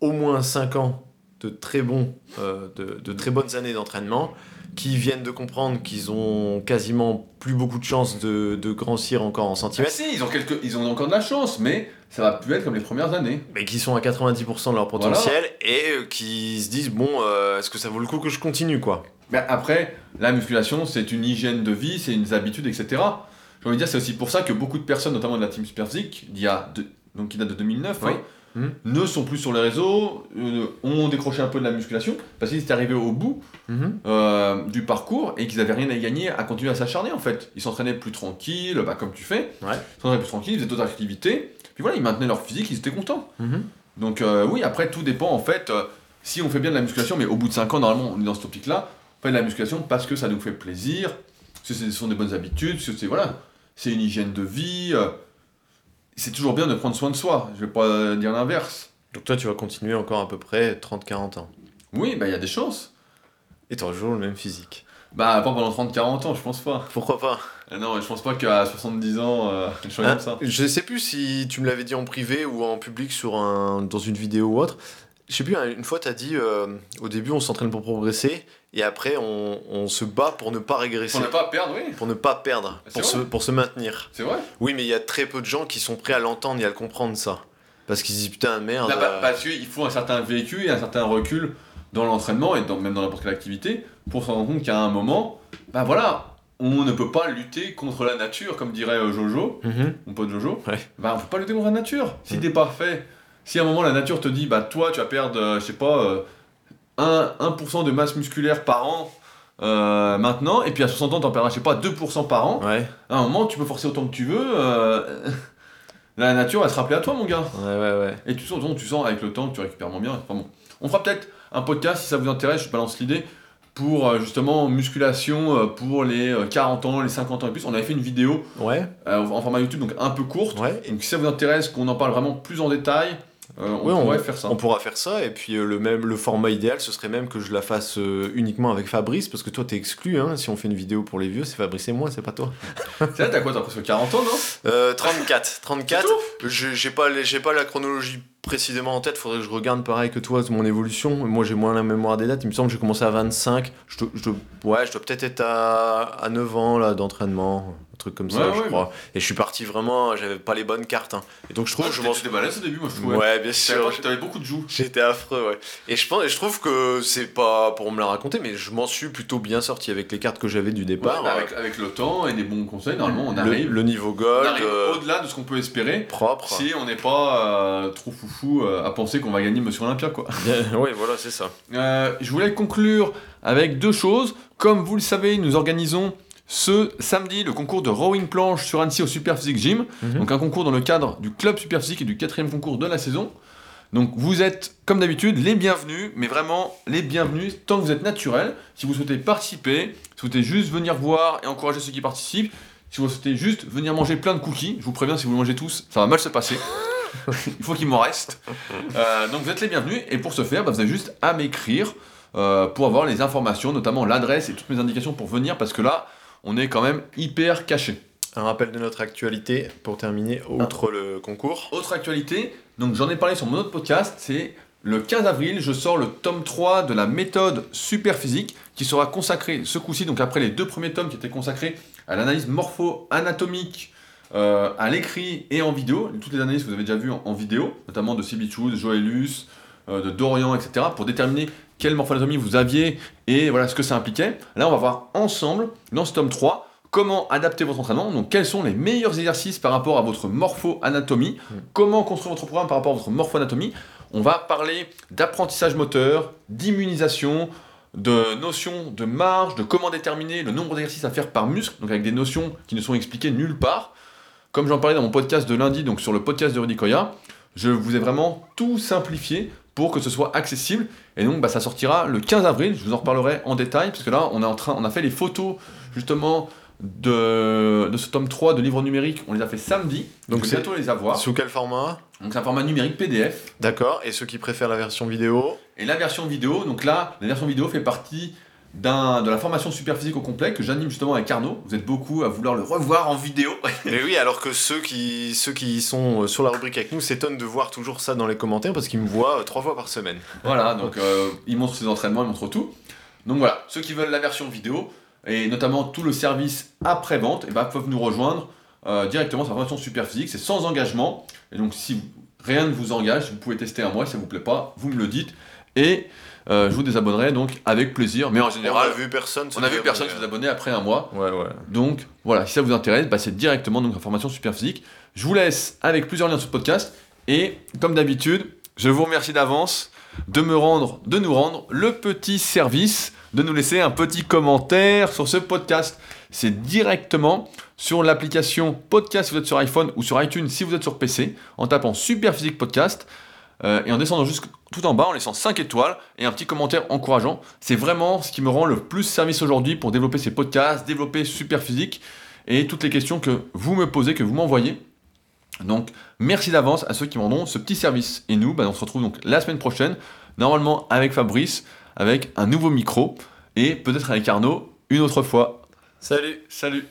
au moins 5 ans de très, bons, euh, de, de très bonnes années d'entraînement, qui viennent de comprendre qu'ils ont quasiment plus beaucoup de chances de, de grossir encore en Ah, centimètres, si, ils ont, quelques, ils ont encore de la chance, mais ça va plus être comme les premières années. mais qui sont à 90% de leur potentiel et euh, qui se disent bon, euh, est-ce que ça vaut le coup que je continue quoi? Mais après, la musculation, c'est une hygiène de vie, c'est une habitude, etc. J'ai envie de dire, c'est aussi pour ça que beaucoup de personnes, notamment de la team Superphysique, d'il y a deux- donc qui date de 2009, Oui. hein, Mhm. ne sont plus sur les réseaux, euh, ont décroché un peu de la musculation, parce qu'ils étaient arrivés au bout euh, du parcours et qu'ils avaient rien à gagner à continuer à s'acharner en fait. Ils s'entraînaient plus tranquilles, bah, comme tu fais, Ouais. ils s'entraînaient plus tranquilles, ils faisaient d'autres activités, puis voilà, ils maintenaient leur physique, ils étaient contents. Donc euh, oui, après tout dépend en fait, si on fait bien de la musculation, mais au bout de 5 ans, normalement on est dans cette optique-là, on fait de la musculation parce que ça nous fait plaisir, parce que ce sont des bonnes habitudes, parce que c'est voilà, c'est une hygiène de vie. C'est toujours bien de prendre soin de soi, je vais pas dire l'inverse. Donc toi, tu vas continuer encore à peu près 30-40 ans. Oui, bah il y a des chances. Et tu toujours le même physique. Bah pas pendant 30-40 ans, je pense pas. Pourquoi pas? Ah non, je pense pas qu'à 70 ans, euh, je comme ça. Je sais plus si tu me l'avais dit en privé ou en public sur un, dans une vidéo ou autre. Je sais plus, hein, une fois tu as dit euh, au début on s'entraîne pour progresser et après on, on se bat pour ne pas régresser. Pour ne pas perdre, oui. Pour ne pas perdre, pour se, pour se maintenir. C'est vrai. Oui, mais il y a très peu de gens qui sont prêts à l'entendre et à le comprendre ça. Parce qu'ils se disent putain, merde. Là, bah, euh, parce qu'il faut un certain vécu et un certain recul dans l'entraînement et dans, même dans n'importe quelle activité pour se rendre compte qu'à un moment, bah voilà, on ne peut pas lutter contre la nature, comme dirait euh, Jojo, mhm. mon pote Jojo. Ouais. Bah on peut pas lutter contre la nature. Si Mhm. t'es parfait, si à un moment la nature te dit, bah toi tu vas perdre, euh, je sais pas, euh, 1%, 1% de masse musculaire par an euh, maintenant, et puis à 60 ans t'en perdras, je sais pas, 2% par an, Ouais, à un moment tu peux forcer autant que tu veux. euh, La nature va se rappeler à toi, mon gars. ouais, ouais, ouais. Et tu sens, tu sens avec le temps que tu récupères moins bien. Enfin bon. On fera peut-être un podcast si ça vous intéresse, je balance l'idée, pour euh, justement musculation pour les euh, 40 ans, les 50 ans et plus. On avait fait une vidéo Ouais, euh, en format YouTube, donc un peu courte. ouais. Donc si ça vous intéresse, qu'on en parle vraiment plus en détail, euh, on Ouais, on- pourrait faire ça. On pourra faire ça, et puis euh, le, même, le format idéal, ce serait même que je la fasse euh, uniquement avec Fabrice, parce que toi, t'es exclu, hein. Si on fait une vidéo pour les vieux, c'est Fabrice et moi, c'est pas toi. T'as quoi T'as presque 40 ans, non? Euh, 34. 34. C'est Je- J'ai pas, j'ai pas la chronologie précisément en tête, faudrait que je regarde pareil que toi mon évolution. Moi j'ai moins la mémoire des dates, il me semble que j'ai commencé à 25. Je dois, je dois- ouais, je dois peut-être être à, à 9 ans là d'entraînement, truc comme ça, Ouais, je ouais, crois. Et je suis parti vraiment, j'avais pas les bonnes cartes. hein. Et donc je trouve que je m'en t'es balèze au début, moi je trouvais. Ouais, bien sûr. T'avais beaucoup de joues. J'étais affreux, ouais. Et je, pense, et je trouve que c'est pas pour me la raconter, mais je m'en suis plutôt bien sorti avec les cartes que j'avais du départ. avec, avec le temps et des bons conseils, normalement on arrive, le niveau gold, euh, au-delà de ce qu'on peut espérer. propre. Si on n'est pas euh, trop foufou euh, à penser qu'on va gagner Monsieur Olympia, quoi. Ouais, voilà, c'est ça. Euh, je voulais conclure avec deux choses. Comme vous le savez, nous organisons ce samedi le concours de rowing planche sur Annecy au Super Physique Gym. Mhm. Donc un concours dans le cadre du club Super Physique et du quatrième concours de la saison. Donc vous êtes, comme d'habitude, les bienvenus, mais vraiment les bienvenus tant que vous êtes naturel. Si vous souhaitez participer, si vous souhaitez juste venir voir et encourager ceux qui participent, si vous souhaitez juste venir manger plein de cookies, je vous préviens, si vous le mangez tous, ça va mal se passer. Il faut qu'il m'en reste. Euh, donc vous êtes les bienvenus, et pour ce faire, bah, vous avez juste à m'écrire euh, pour avoir les informations, notamment l'adresse et toutes mes indications pour venir, parce que là, on est quand même hyper caché. Un rappel de notre actualité pour terminer, outre le concours. Autre actualité, donc j'en ai parlé sur mon autre podcast, c'est le 15 avril, je sors le tome 3 de la méthode super physique qui sera consacré ce coup-ci, donc après les deux premiers tomes qui étaient consacrés à l'analyse morpho-anatomique, euh, à l'écrit et en vidéo. Toutes les analyses que vous avez déjà vues en, en vidéo, notamment de Sibichus, Joelus, euh, de Dorian, etc., pour déterminer quelle morphoanatomie vous aviez et voilà ce que ça impliquait. Là, on va voir ensemble, dans ce tome 3, comment adapter votre entraînement, donc quels sont les meilleurs exercices par rapport à votre morpho-anatomie, Mm. comment construire votre programme par rapport à votre morpho-anatomie? On va parler d'apprentissage moteur, d'immunisation, de notions de marge, de comment déterminer le nombre d'exercices à faire par muscle, donc avec des notions qui ne sont expliquées nulle part. Comme j'en parlais dans mon podcast de lundi, donc sur le podcast de Rudy Koya, je vous ai vraiment tout simplifié pour que ce soit accessible. Et donc, bah, ça sortira le 15 avril. Je vous en reparlerai en détail, parce que là, on, est en train, on a fait les photos, justement, de, de ce tome 3 de livre numérique. On les a fait samedi. Donc c'est- bientôt les avoir. Sous quel format? Donc, c'est un format numérique PDF. D'accord. Et ceux qui préfèrent la version vidéo? Et la version vidéo, donc là, la version vidéo fait partie de la formation super physique au complet que j'anime justement avec Arnaud. Vous êtes beaucoup à vouloir le revoir en vidéo. Mais oui, alors que ceux qui, ceux qui sont euh, sur la rubrique avec nous s'étonnent de voir toujours ça dans les commentaires parce qu'ils me voient euh, trois fois par semaine. Voilà, donc euh, il montre ses entraînements, il montre tout. Donc voilà, ceux qui veulent la version vidéo, et notamment tout le service après-vente, eh ben, peuvent nous rejoindre euh, directement sur la formation super physique, c'est sans engagement. Et donc si rien ne vous engage, vous pouvez tester un mois, si ça vous plaît pas, vous me le dites. Et euh, je vous désabonnerai donc avec plaisir, mais en On général, a vu personne. on a vu personne se désabonner après un mois. Ouais, ouais. Donc voilà, si ça vous intéresse, bah, c'est directement donc la formation super physique. Je vous laisse avec plusieurs liens sur ce podcast et comme d'habitude, je vous remercie d'avance de me rendre, de nous rendre le petit service de nous laisser un petit commentaire sur ce podcast. C'est directement sur l'application podcast si vous êtes sur iPhone ou sur iTunes si vous êtes sur PC en tapant Super Physique Podcast euh, et en descendant juste tout en bas en laissant 5 étoiles et un petit commentaire encourageant. C'est vraiment ce qui me rend le plus service aujourd'hui pour développer ces podcasts, développer Super Physique et toutes les questions que vous me posez, que vous m'envoyez. Donc merci d'avance à ceux qui m'en ont ce petit service. Et nous, bah, on se retrouve donc la semaine prochaine, normalement avec Fabrice, avec un nouveau micro et peut-être avec Arnaud une autre fois. Salut Salut